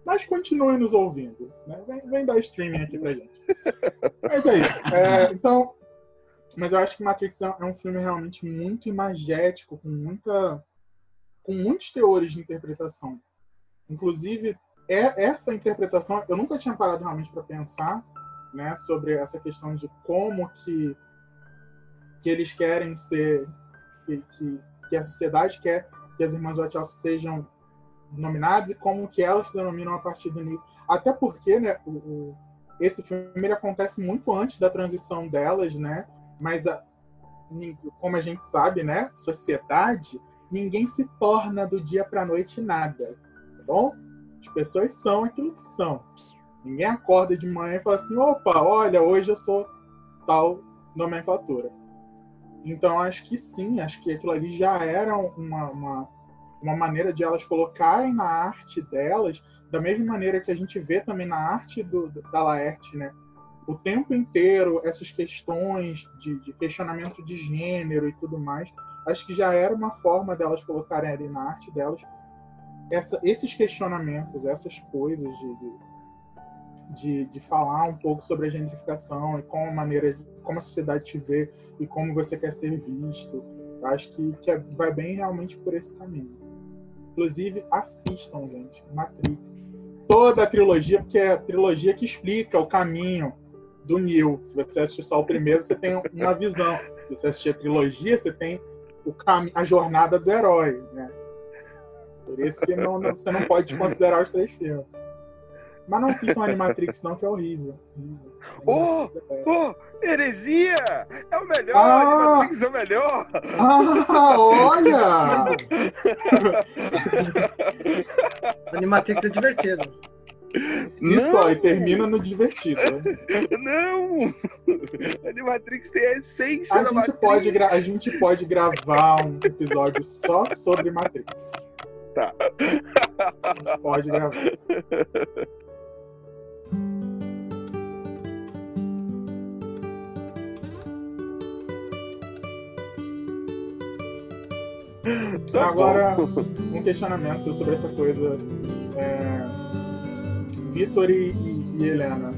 mas continue nos ouvindo. Né? Vem, vem, dar streaming aqui pra gente. Mas é isso. É, então, mas eu acho que Matrix é um filme realmente muito imagético, com muita, com muitos teores de interpretação. Inclusive, é essa interpretação eu nunca tinha parado realmente para pensar, né, sobre essa questão de como que que eles querem ser que, que, que a sociedade quer que as irmãs Wachowski sejam nominadas e como que elas se denominam a partir do nível. Até porque, né, o, o, esse filme ele acontece muito antes da transição delas, né? Mas a, como a gente sabe, né, sociedade, ninguém se torna do dia para noite nada, tá bom? As pessoas são aquilo que são. Ninguém acorda de manhã e fala assim: opa, olha, hoje eu sou tal nomenclatura. Então, acho que sim, acho que aquilo ali já era uma, uma uma maneira de elas colocarem na arte delas, da mesma maneira que a gente vê também na arte do, da Laerte, né? O tempo inteiro, essas questões de, de, questionamento de gênero e tudo mais, acho que já era uma forma delas colocarem ali na arte delas essa, esses questionamentos, essas coisas de, de, de, falar um pouco sobre a gentrificação e como a maneira, como a sociedade te vê e como você quer ser visto. Acho que, que é, vai bem realmente por esse caminho. Inclusive, assistam, gente, Matrix. Toda a trilogia, porque é a trilogia que explica o caminho do Neo. Se você assistir só o primeiro, você tem uma visão. Se você assistir a trilogia, você tem o cam a jornada do herói, né? Por isso que não, não, você não pode considerar os três filmes. Mas não assistam Animatrix, não, que é horrível. Oh, oh, heresia! É o melhor! Ah! Animatrix é o melhor! Ah, olha! Animatrix é divertido. Isso, Não! ó, e termina no divertido. Não! Animatrix tem a essência A da gente, Matrix. pode gra- a gente pode gravar um episódio só sobre Matrix. Tá. A gente pode gravar. Tá Agora, bom. um questionamento sobre essa coisa. É... Vitor e, e- e Helena,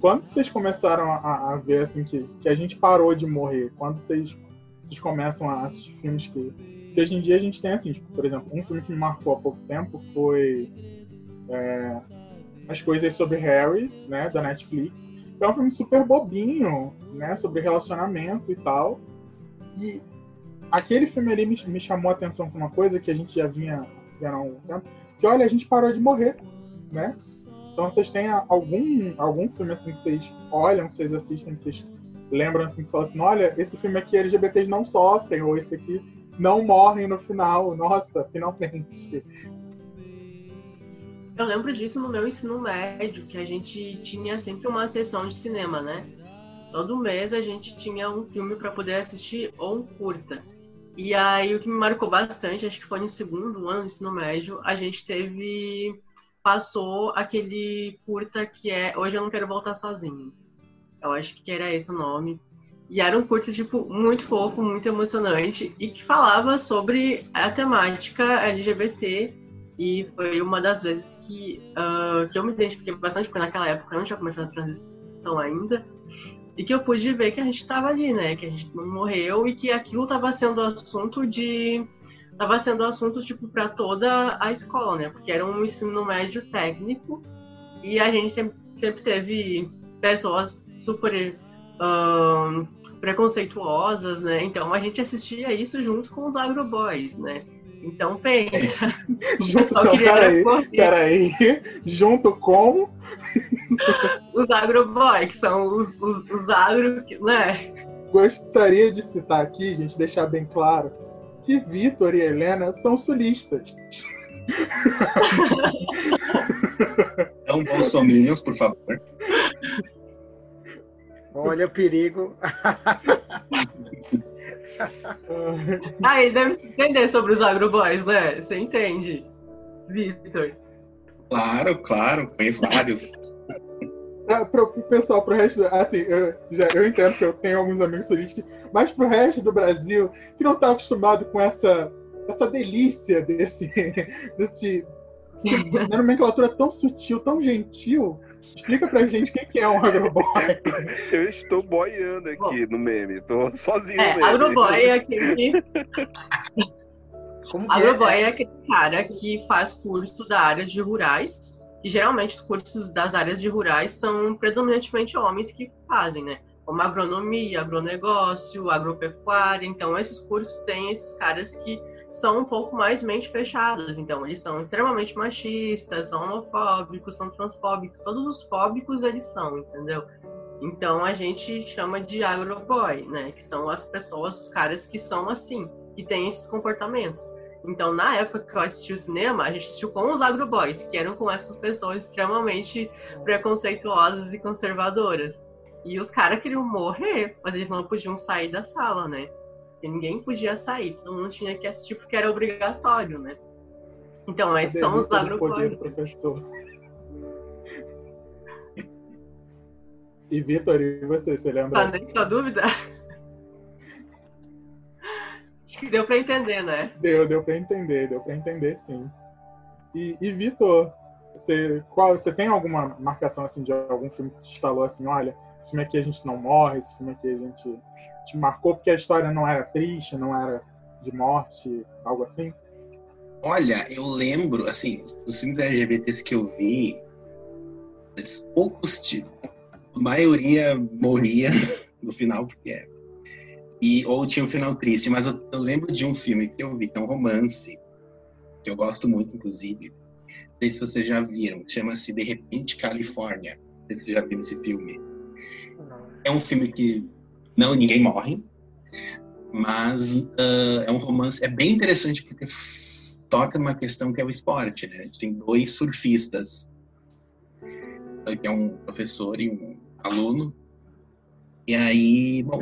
quando vocês começaram a, a ver assim que, que a gente parou de morrer? Quando vocês, vocês começam a assistir filmes que, que hoje em dia a gente tem assim, tipo, por exemplo, um filme que me marcou há pouco tempo foi é, As Coisas sobre Harry, né, da Netflix. É um filme super bobinho, né, sobre relacionamento e tal. E aquele filme ali me, me chamou a atenção com uma coisa que a gente já vinha vendo há tempo, que olha, a gente parou de morrer, né? Então vocês têm algum, algum filme assim que vocês olham, que vocês assistem, que vocês lembram assim, que falam assim, olha, esse filme aqui LGBTs não sofrem, ou esse aqui não morrem no final. Nossa, finalmente. Eu lembro disso no meu ensino médio, que a gente tinha sempre uma sessão de cinema, né? Todo mês a gente tinha um filme para poder assistir ou um curta. E aí o que me marcou bastante, acho que foi no segundo ano do ensino médio, a gente teve passou aquele curta que é Hoje eu não quero voltar sozinho. Eu acho que era esse o nome. E era um curta, tipo, muito fofo, muito emocionante e que falava sobre a temática LGBT. E foi uma das vezes que, ah, que eu me identifiquei bastante, porque naquela época eu não tinha começado a transição ainda. E que eu pude ver que a gente estava ali, né? Que a gente não morreu e que aquilo estava sendo assunto de. Estava sendo assunto, tipo, para toda a escola, né? Porque era um ensino médio técnico e a gente sempre, sempre teve pessoas super preconceituosas, né? Então a gente assistia isso junto com os agroboys, né? Então pensa. Junto, queria peraí. Junto com. Os agroboys, que são os, os, os agro, né? Gostaria de citar aqui, gente, deixar bem claro, que Vitor e Helena são sulistas. Então, bolsominions, por favor. Olha o perigo. Aí deve se entender sobre os agroboys, né? Você entende, Vitor? Claro, claro, conheço vários. Pra, pro, pro pessoal, pro resto. Assim, eu, já, eu entendo que eu tenho alguns amigos sulistas, mas pro resto do Brasil, que não tá acostumado com essa, essa delícia desse. desse uma nomenclatura tão sutil, tão gentil. Explica pra gente o que que é um agroboy. Eu estou boiando aqui no meme. Tô sozinho É, no meme. agroboy é aquele que é? Agroboy é aquele cara que faz curso da área de rurais. E geralmente os cursos das áreas de rurais são predominantemente homens que fazem, né? Como agronomia, agronegócio, agropecuária. Então, esses cursos têm esses caras que são um pouco mais mente fechados. Então, eles são extremamente machistas, são homofóbicos, são transfóbicos. Todos os fóbicos eles são, entendeu? Então, a gente chama de agroboy, né? Que são as pessoas, os caras que são assim, que têm esses comportamentos. Então, na época que eu assisti o cinema, a gente assistiu com os agroboys, que eram com essas pessoas extremamente preconceituosas e conservadoras. E os caras queriam morrer, mas eles não podiam sair da sala, né? Porque ninguém podia sair, todo mundo tinha que assistir porque era obrigatório, né? Então, esses são os professor. E Vitor, e você, você lembra? Mandei sua dúvida? Acho que deu pra entender, né? Deu, deu pra entender, deu pra entender sim. E, e Vitor, você, qual, você tem alguma marcação assim de algum filme que te instalou assim, olha, esse filme aqui a gente não morre, esse filme aqui a gente te marcou porque a história não era triste, não era de morte, algo assim? Olha, eu lembro, assim, dos filmes LGBTs que eu vi, poucos, a maioria morria no final, porque é. E, ou tinha um final triste, mas eu, eu lembro de um filme que eu vi, que é um romance, que eu gosto muito, inclusive. Não sei se vocês já viram, chama-se De Repente Califórnia. Não sei se vocês já viram esse filme. É um filme que não ninguém morre, mas uh, é um romance, é bem interessante porque toca numa questão que é o esporte, né? A gente tem dois surfistas, que é um professor e um aluno. E aí, bom,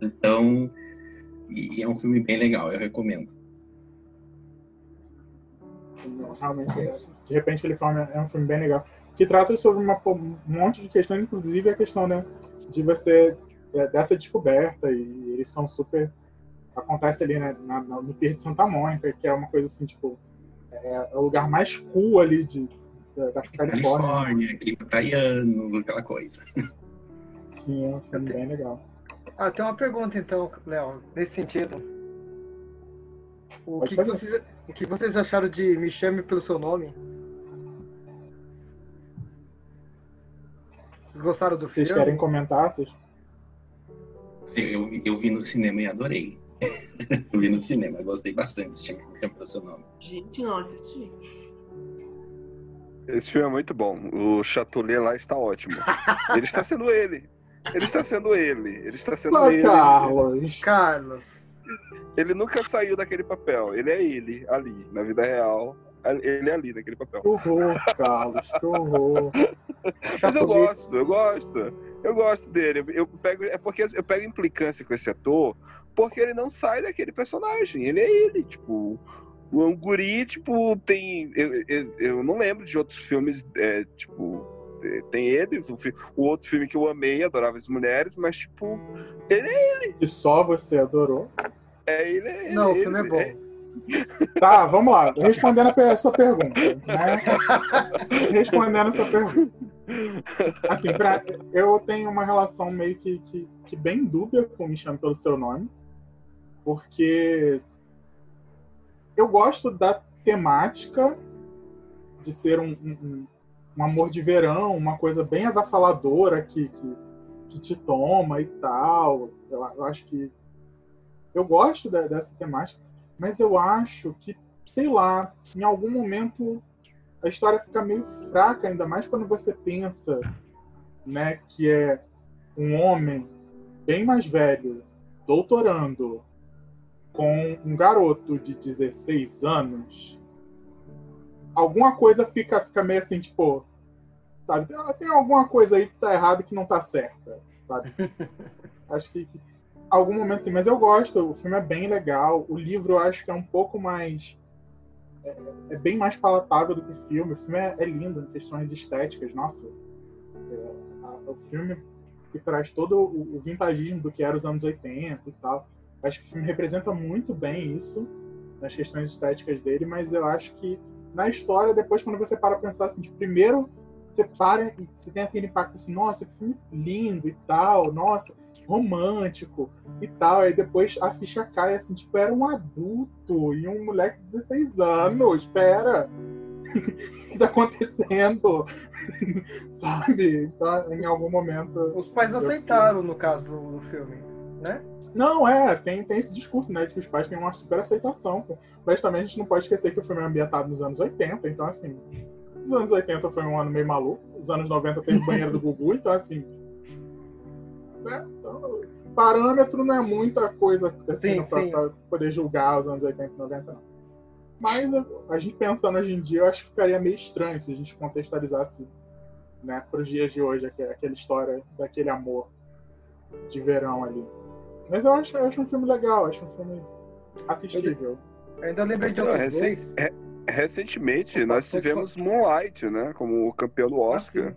então, é um filme bem legal, eu recomendo. Realmente, de repente, ele fala é um filme bem legal, que trata sobre uma, um monte de questões, inclusive a questão, né, de você dessa descoberta e eles são super acontece ali né, na, no Pier de Santa Mônica que é uma coisa assim tipo é, é o lugar mais cool ali de da, da Califórnia, Califórnia clima praiano aquela coisa. Sim é um filme bem legal. Ah tem uma pergunta então Léo nesse sentido. O que, que, vocês, o que vocês acharam de Me Chame pelo Seu Nome? Vocês gostaram do vocês filme? querem comentar? Vocês eu, vi no cinema e adorei. eu vi no cinema, gostei bastante. Tinha que pelo seu nome. Gente, não assisti. Esse filme é muito bom. O Chatolet lá está ótimo. Ele está sendo ele. Ele está sendo ele. Ele está sendo Ah, ele. Carlos. Carlos. Ele nunca saiu daquele papel. Ele é ele, ali, na vida real. Ele é ali, naquele papel. Que horror, Carlos, que horror. Mas eu gosto, eu gosto. Eu gosto dele. Eu pego, é porque eu pego implicância com esse ator, porque ele não sai daquele personagem. Ele é ele, tipo. O Anguri, tipo, tem. Eu, eu, eu não lembro de outros filmes, é, tipo. é, Tem ele, o, o outro filme que eu amei, Adorava as Mulheres, mas, tipo, ele é ele. E só você adorou. É ele, é ele. Não, o ele, filme é bom. Tá, vamos lá. Respondendo a sua pergunta. Né? Respondendo a sua pergunta. Assim, pra, eu tenho uma relação meio que, que, que bem dúbia com Me Chame Pelo Seu Nome. Porque eu gosto da temática de ser um, um, um- um amor de verão, uma coisa bem avassaladora que, que, que te toma e tal. Eu, eu acho que. Eu gosto da- dessa temática, mas eu acho que, sei lá, em algum momento a história fica meio fraca, ainda mais quando você pensa né, que é um homem bem mais velho, doutorando, com um garoto de 16 anos, alguma coisa fica, fica meio assim, tipo, sabe? Tem, alguma coisa aí que tá errada e que não tá certa, sabe? acho que algum momento sim, mas eu gosto, o filme é bem legal, o livro eu acho que é um pouco mais é, é bem mais palatável do que o filme. O filme é, é lindo em questões estéticas, nossa. É, a- o filme que traz todo o, o vintagismo do que era os anos 80 e tal. Acho que o filme representa muito bem isso nas questões estéticas dele, mas eu acho que na história, depois, quando você para pensar assim, primeiro você para e você tem aquele impacto assim, nossa, que filme lindo e tal, nossa, romântico e tal. Aí depois a ficha cai assim, tipo, era um adulto e um moleque de 16 anos, espera. O que tá acontecendo? Sabe? Então, em algum momento. Os pais aceitaram, no caso do, do filme, né? Não, é, tem, tem esse discurso, né, de que os pais têm uma super aceitação. Mas também a gente não pode esquecer que o filme é ambientado nos anos 80, então assim, os anos 80 foi um ano meio maluco, os anos 90 teve o banheiro do Gugu, então assim. Né, então, parâmetro não é muita coisa assim sim. pra poder julgar os anos 80 e 90, não. Mas a, gente pensando hoje em dia, eu acho que ficaria meio estranho se a gente contextualizasse né, para os dias de hoje aque- aquela história daquele amor de verão ali. Mas eu acho, eu acho um filme legal, acho um filme assistível. Eu ainda lembrei de recen- re- recentemente, nós tivemos Moonlight, né? Como campeão do Oscar.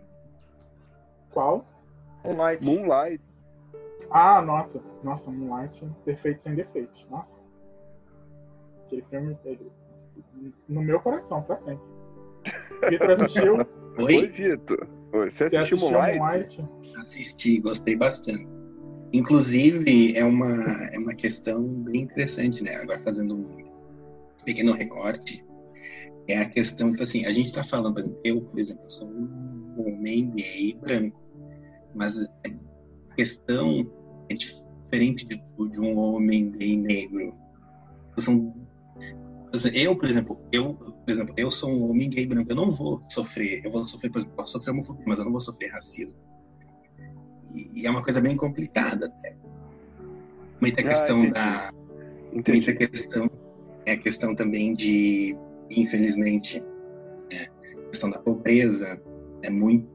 Qual? Moonlight. Moonlight. Ah, nossa, nossa, Moonlight, perfeito sem defeitos. Nossa. Aquele filme, ele- no meu coração, pra sempre. Vitor assistiu? Oi, Oi? Vitor. Oi, Você assistiu assistiu Moonlight? Moonlight? Assisti, gostei bastante. Inclusive, é uma, é uma questão bem interessante, né? Agora fazendo um pequeno recorte, é a questão que, assim, a gente tá falando, eu, por exemplo, sou um homem gay branco, mas a questão é diferente de, de um homem gay negro. São, eu, por exemplo, eu, por exemplo, eu sou um homem gay branco, eu não vou sofrer, eu vou sofrer, por exemplo, posso sofrer homofobia, mas eu não vou sofrer racismo. E, e é uma coisa bem complicada até. Muita Ah, questão entendi. da. Entendi. Muita questão. É a questão também de, infelizmente, né, a questão da pobreza. É muito.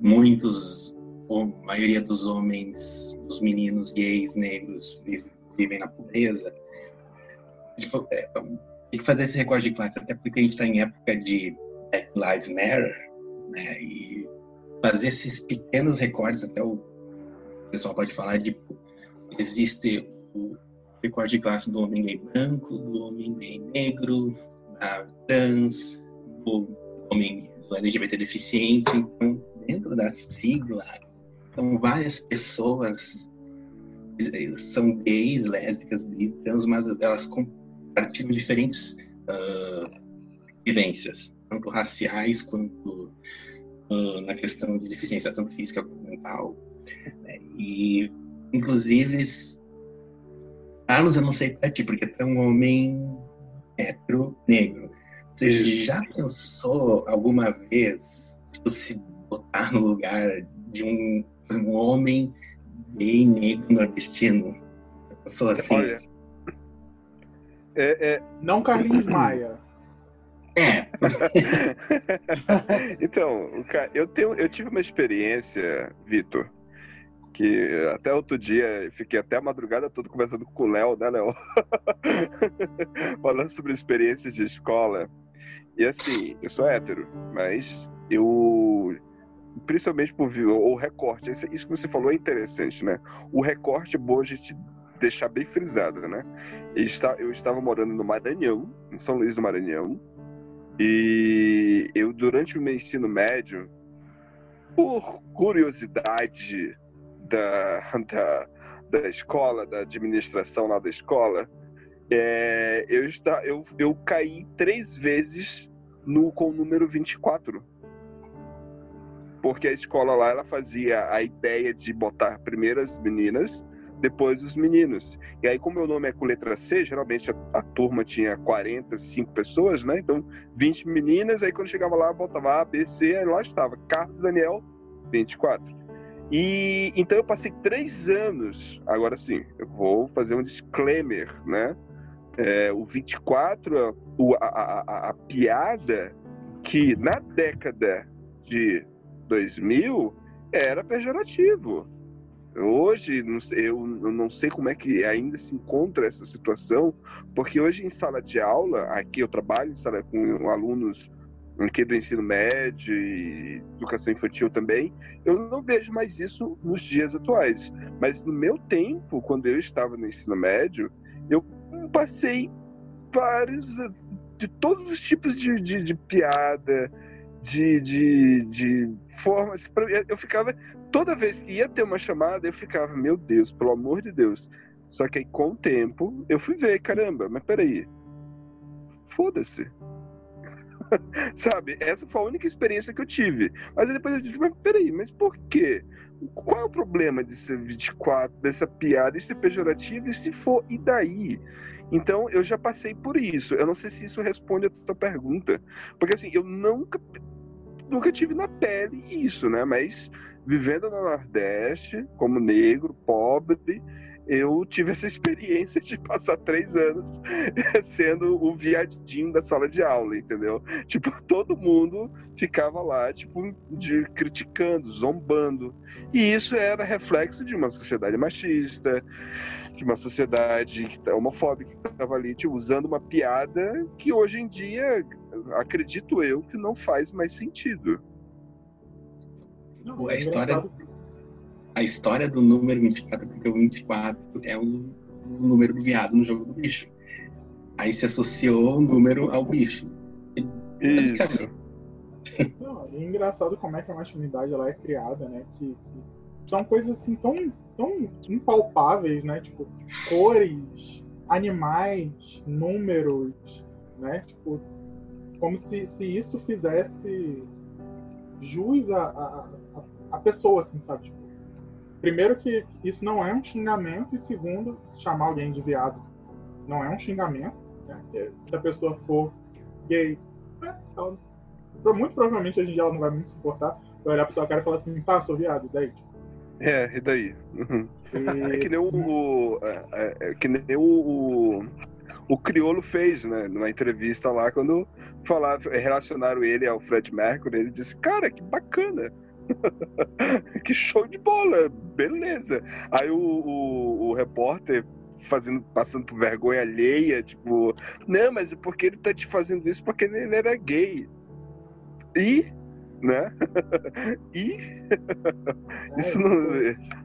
Muitos, a maioria dos homens, dos meninos gays, negros, vi- vivem na pobreza. Tipo, é, tem que fazer esse recorde de classe, até porque a gente está em época de Black Lives Matter, né? E fazer esses pequenos recordes, até o pessoal pode falar de existe o recorde de classe do homem gay branco, do homem gay negro, da trans, do homem do LGBT deficiente. Então, dentro da sigla, são várias pessoas eh, são gays, lésbicas, bi, trans, mas elas compartilham diferentes ah, vivências, tanto raciais quanto ah, na questão de deficiência tanto física como mental. né? E, inclusive, Carlos, eu não sei pra ti, porque tu é um homem hétero negro. Você já pensou alguma vez tipo, se botar no lugar de um, um homem gay negro nordestino? Pensou assim? Olha, é, é, Não Carlinhos Maia. É, então, eu, tenho, eu tive uma experiência, Vitor, que até outro dia fiquei até a madrugada toda conversando com o Léo, né, Léo? Falando sobre experiências de escola. E assim, eu sou hétero, mas eu. Principalmente por o recorte, isso que você falou é interessante, né? O recorte bom a gente deixar bem frisado, né? Eu estava morando no Maranhão, em São Luís do Maranhão, e eu, durante o meu ensino médio, por curiosidade da, da, da escola, da administração lá da escola, é, eu, está, eu, eu caí três vezes no, com o número 24. Porque a escola lá ela fazia a ideia de botar primeiro as meninas, depois os meninos. E aí, como meu nome é com letra C, geralmente a, a turma tinha 45 pessoas, né? Então, 20 meninas, aí quando chegava lá, voltava A, B, C, aí lá estava Carlos Daniel, 24. E então eu passei três anos. Agora sim, eu vou fazer um disclaimer, né? É, o 24, o, a, a, a, a piada que na década de 2000 era pejorativo. Hoje, eu não sei como é que ainda se encontra essa situação, porque hoje em sala de aula, aqui eu trabalho em sala com alunos aqui do ensino médio e educação infantil também, eu não vejo mais isso nos dias atuais. Mas no meu tempo, quando eu estava no ensino médio, eu passei vários de todos os tipos de, de, de piada, de, de, de formas. Eu ficava toda vez que ia ter uma chamada, eu ficava, meu Deus, pelo amor de Deus. Só que aí, com o tempo, eu fui ver, caramba, mas peraí. Foda-se. Sabe? Essa foi a única experiência que eu tive. Mas depois eu disse, mas peraí, mas por quê? Qual é o problema de ser 24, dessa piada, e ser pejorativo? E se for, e daí? Então, eu já passei por isso. Eu não sei se isso responde a tua pergunta. Porque, assim, eu nunca, nunca tive na pele isso, né? Mas, vivendo no Nordeste, como negro, pobre, eu tive essa experiência de passar três anos sendo o viadinho da sala de aula, entendeu? Tipo, todo mundo ficava lá, tipo, de, criticando, zombando. E isso era reflexo de uma sociedade machista, de uma sociedade que tá- homofóbica que estava ali, tipo, usando uma piada que hoje em dia, acredito eu, que não faz mais sentido. Não, a é história, a história do número 24, porque o 24 é o, o número do viado no jogo do bicho. Aí se associou o número ao bicho. Isso. Não, é engraçado como é que a masculinidade ela é criada, né? Que, que são coisas assim tão, tão impalpáveis, né? Tipo, cores, animais, números, né? Tipo, como se, se isso fizesse jus a, a, a pessoa, assim, sabe? Tipo, primeiro que isso não é um xingamento e segundo, chamar alguém de viado não é um xingamento, né? Se a pessoa for gay, né? ela, muito provavelmente hoje em dia ela não vai muito se importar, vai olhar pra sua cara e falar assim, tá, sou viado, daí? É, e daí? Uhum. E... É que nem o. o é, é, é, que nem o, o, o Criolo fez, né? Numa entrevista lá, quando falava, relacionaram ele ao Fred Mercury, ele disse, cara, que bacana. que show de bola, beleza. Aí o, o, o repórter fazendo, passando por vergonha alheia, tipo, não, mas é porque ele tá te fazendo isso porque ele era gay. E, né? e é, isso não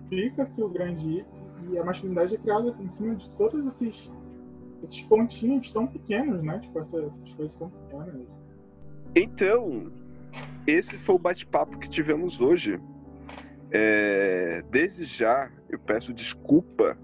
fica-se o grande e a masculinidade é criada em cima de todos esses esses pontinhos tão pequenos, né? Tipo essas, essas coisas tão pequenas. Então, esse foi o bate-papo que tivemos hoje. É, desde já, eu peço desculpa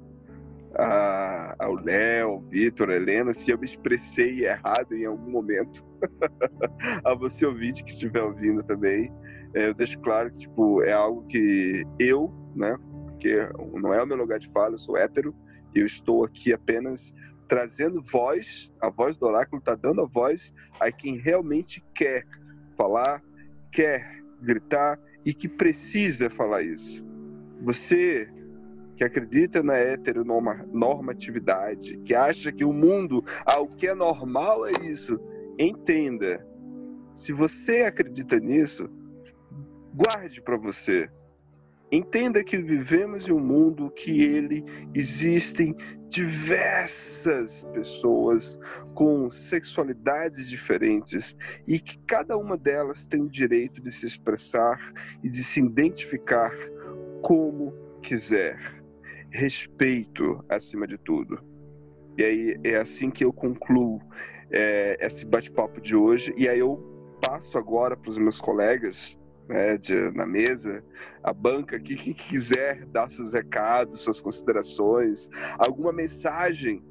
a, ao Léo, Vitor, Helena, se eu me expressei errado em algum momento. a você ouvinte que estiver ouvindo também. É, eu deixo claro que tipo, é algo que eu, né, porque não é o meu lugar de fala, eu sou hétero, e eu estou aqui apenas trazendo voz, a voz do oráculo está dando a voz a quem realmente quer falar, quer gritar e que precisa falar isso. Você que acredita na heteronormatividade, que acha que o mundo, ah, o que é normal é isso, entenda. Se você acredita nisso, guarde para você. Entenda que vivemos em um mundo que ele existem diversas pessoas com sexualidades diferentes e que cada uma delas tem o direito de se expressar e de se identificar como quiser respeito acima de tudo. E aí é assim que eu concluo é, esse bate-papo de hoje. E aí eu passo agora para os meus colegas né, de, na mesa, a banca aqui, quem quiser dar seus recados, suas considerações, alguma mensagem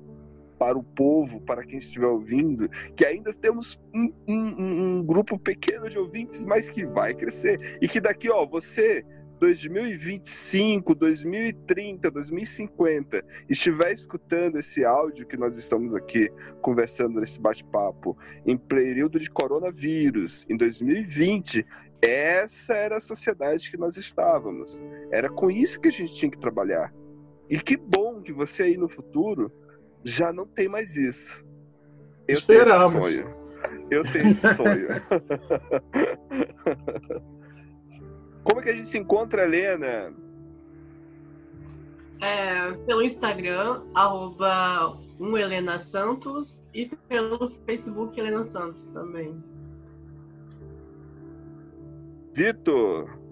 para o povo, para quem estiver ouvindo, que ainda temos um, um, um grupo pequeno de ouvintes, mas que vai crescer. E que daqui, ó, você 2025, 2030, 2050 estiver escutando esse áudio que nós estamos aqui conversando nesse bate-papo em período de coronavírus, em 2020, essa era a sociedade que nós estávamos. Era com isso que a gente tinha que trabalhar. E que bom que você aí no futuro já não tem mais isso. Eu Esperamos. tenho esse sonho. Eu tenho esse sonho. Como é que a gente se encontra, Helena? É, pelo Instagram, arroba um Helena Santos e pelo Facebook Helena Santos também. Vitor!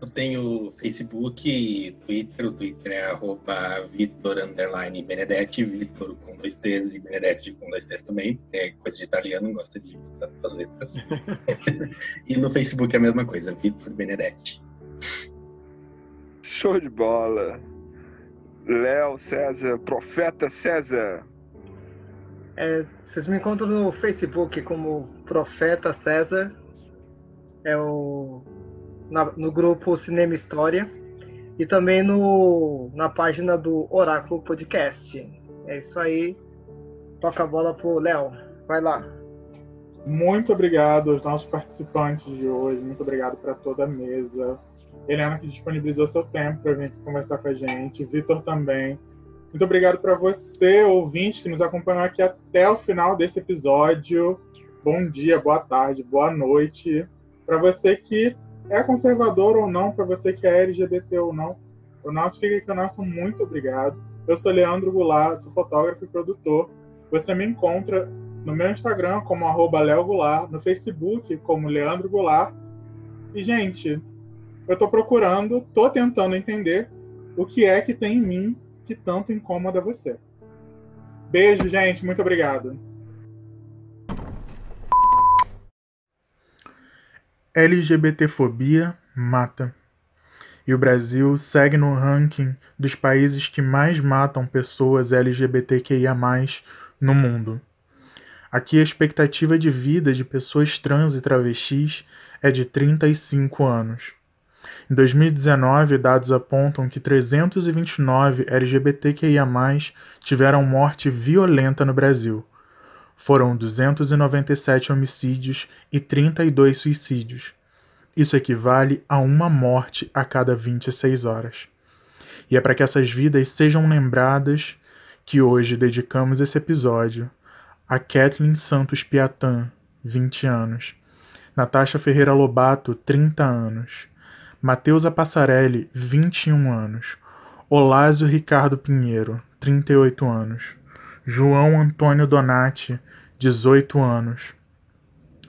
Eu tenho Facebook e Twitter. O Twitter é arroba Vitor Underline Benedetti, Vitor com dois T's e Benedetti com dois T's também. É coisa de italiano, gosta de botar duas letras. e no Facebook é a mesma coisa, Vitor Benedetti. Show de bola. Léo César, Profeta César. É, vocês me encontram no Facebook como Profeta César. É o na, no grupo Cinema História e também no, na página do Oráculo Podcast. É isso aí. Toca a bola pro Léo. Vai lá. Muito obrigado aos nossos participantes de hoje. Muito obrigado para toda a mesa. Helena, que disponibilizou seu tempo para vir aqui conversar com a gente. Vitor também. Muito obrigado para você, ouvinte, que nos acompanhou aqui até o final desse episódio. Bom dia, boa tarde, boa noite. Para você que é conservador ou não, para você que é LGBT ou não, o nosso fica aqui o nosso muito obrigado. Eu sou Leandro Goulart, sou fotógrafo e produtor. Você me encontra no meu Instagram como arroba Goulart, no Facebook como Leandro Goulart. E, gente, eu estou procurando, estou tentando entender o que é que tem em mim que tanto incomoda você. Beijo, gente. Muito obrigado. LGBTfobia mata. E o Brasil segue no ranking dos países que mais matam pessoas LGBTQIA no mundo. Aqui a expectativa de vida de pessoas trans e travestis é de 35 anos. Em 2019, dados apontam que 329 LGBTQIA+, tiveram morte violenta no Brasil. Foram 297 homicídios e 32 suicídios. Isso equivale a uma morte a cada 26 horas. E é para que essas vidas sejam lembradas que hoje dedicamos esse episódio a Kathleen Santos Piatan, 20 anos, Natasha Ferreira Lobato, 30 anos, Mateusa Passarelli, 21 anos, Olásio Ricardo Pinheiro, 38 anos, João Antônio Donati, 18 anos,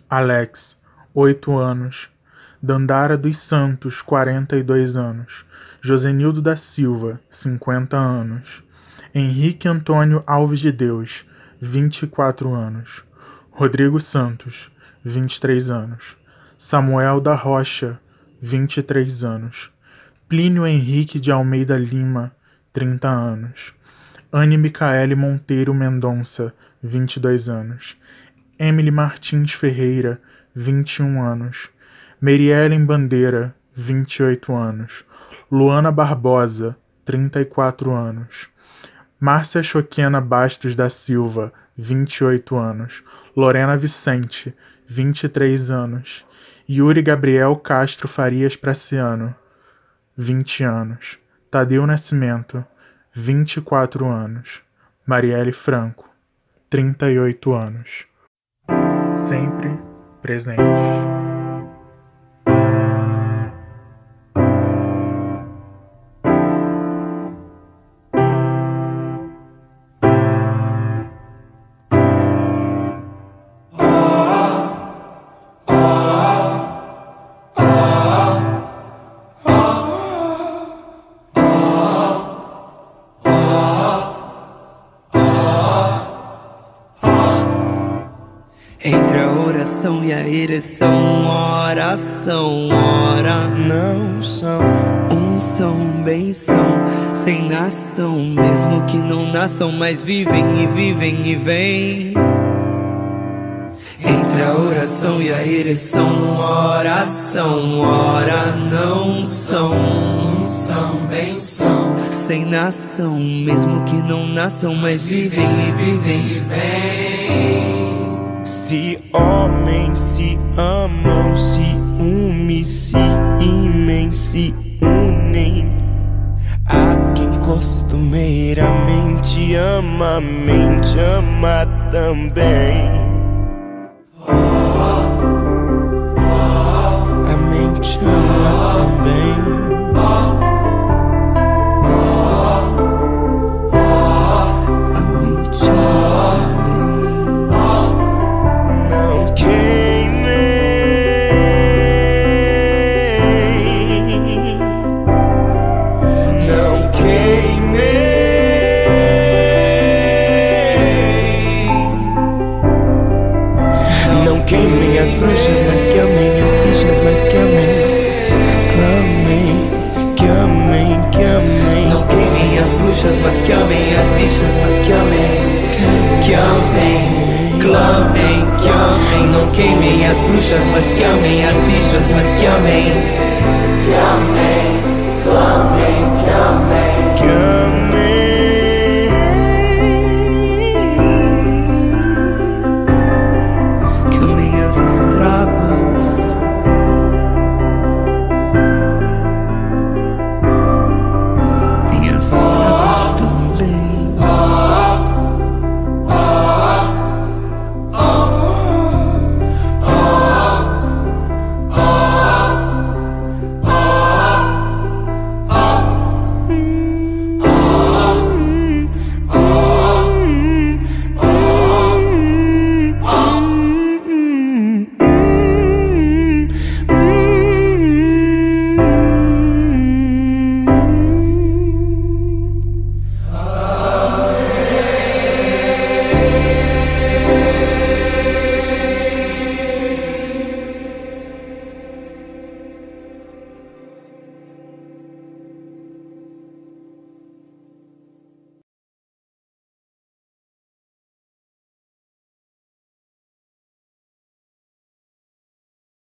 Alex, 8 anos, Dandara dos Santos, 42 anos, Josenildo da Silva, 50 anos, Henrique Antônio Alves de Deus, 24 anos. Rodrigo Santos, 23 anos. Samuel da Rocha, 23 anos. Plínio Henrique de Almeida Lima, 30 anos. Anne Micaele Monteiro Mendonça, 22 anos. Emily Martins Ferreira, 21 anos. Meriellen Bandeira, 28 anos. Luana Barbosa, 34 anos. Márcia Choquena Bastos da Silva, 28 anos. Lorena Vicente, 23 anos. Yuri Gabriel Castro Farias Praciano, 20 anos. Tadeu Nascimento, 24 anos. Marielle Franco, 38 anos. Sempre presente. Oração e a ereção, oração, ora não são, um são, bem são, sem nação, mesmo que não nasçam, mas vivem e vivem e vêm. Entre a oração e a ereção, oração, ora não são, um são, bem são, sem nação, mesmo que não nasçam, mas vivem e vivem e vêm. Se homens se amam, se unem, se imem, se unem. A quem costumeiramente ama, mente ama também. A mente ama também. Queimem as bruxas, mas que amem as bichas, mas que amem, que amem.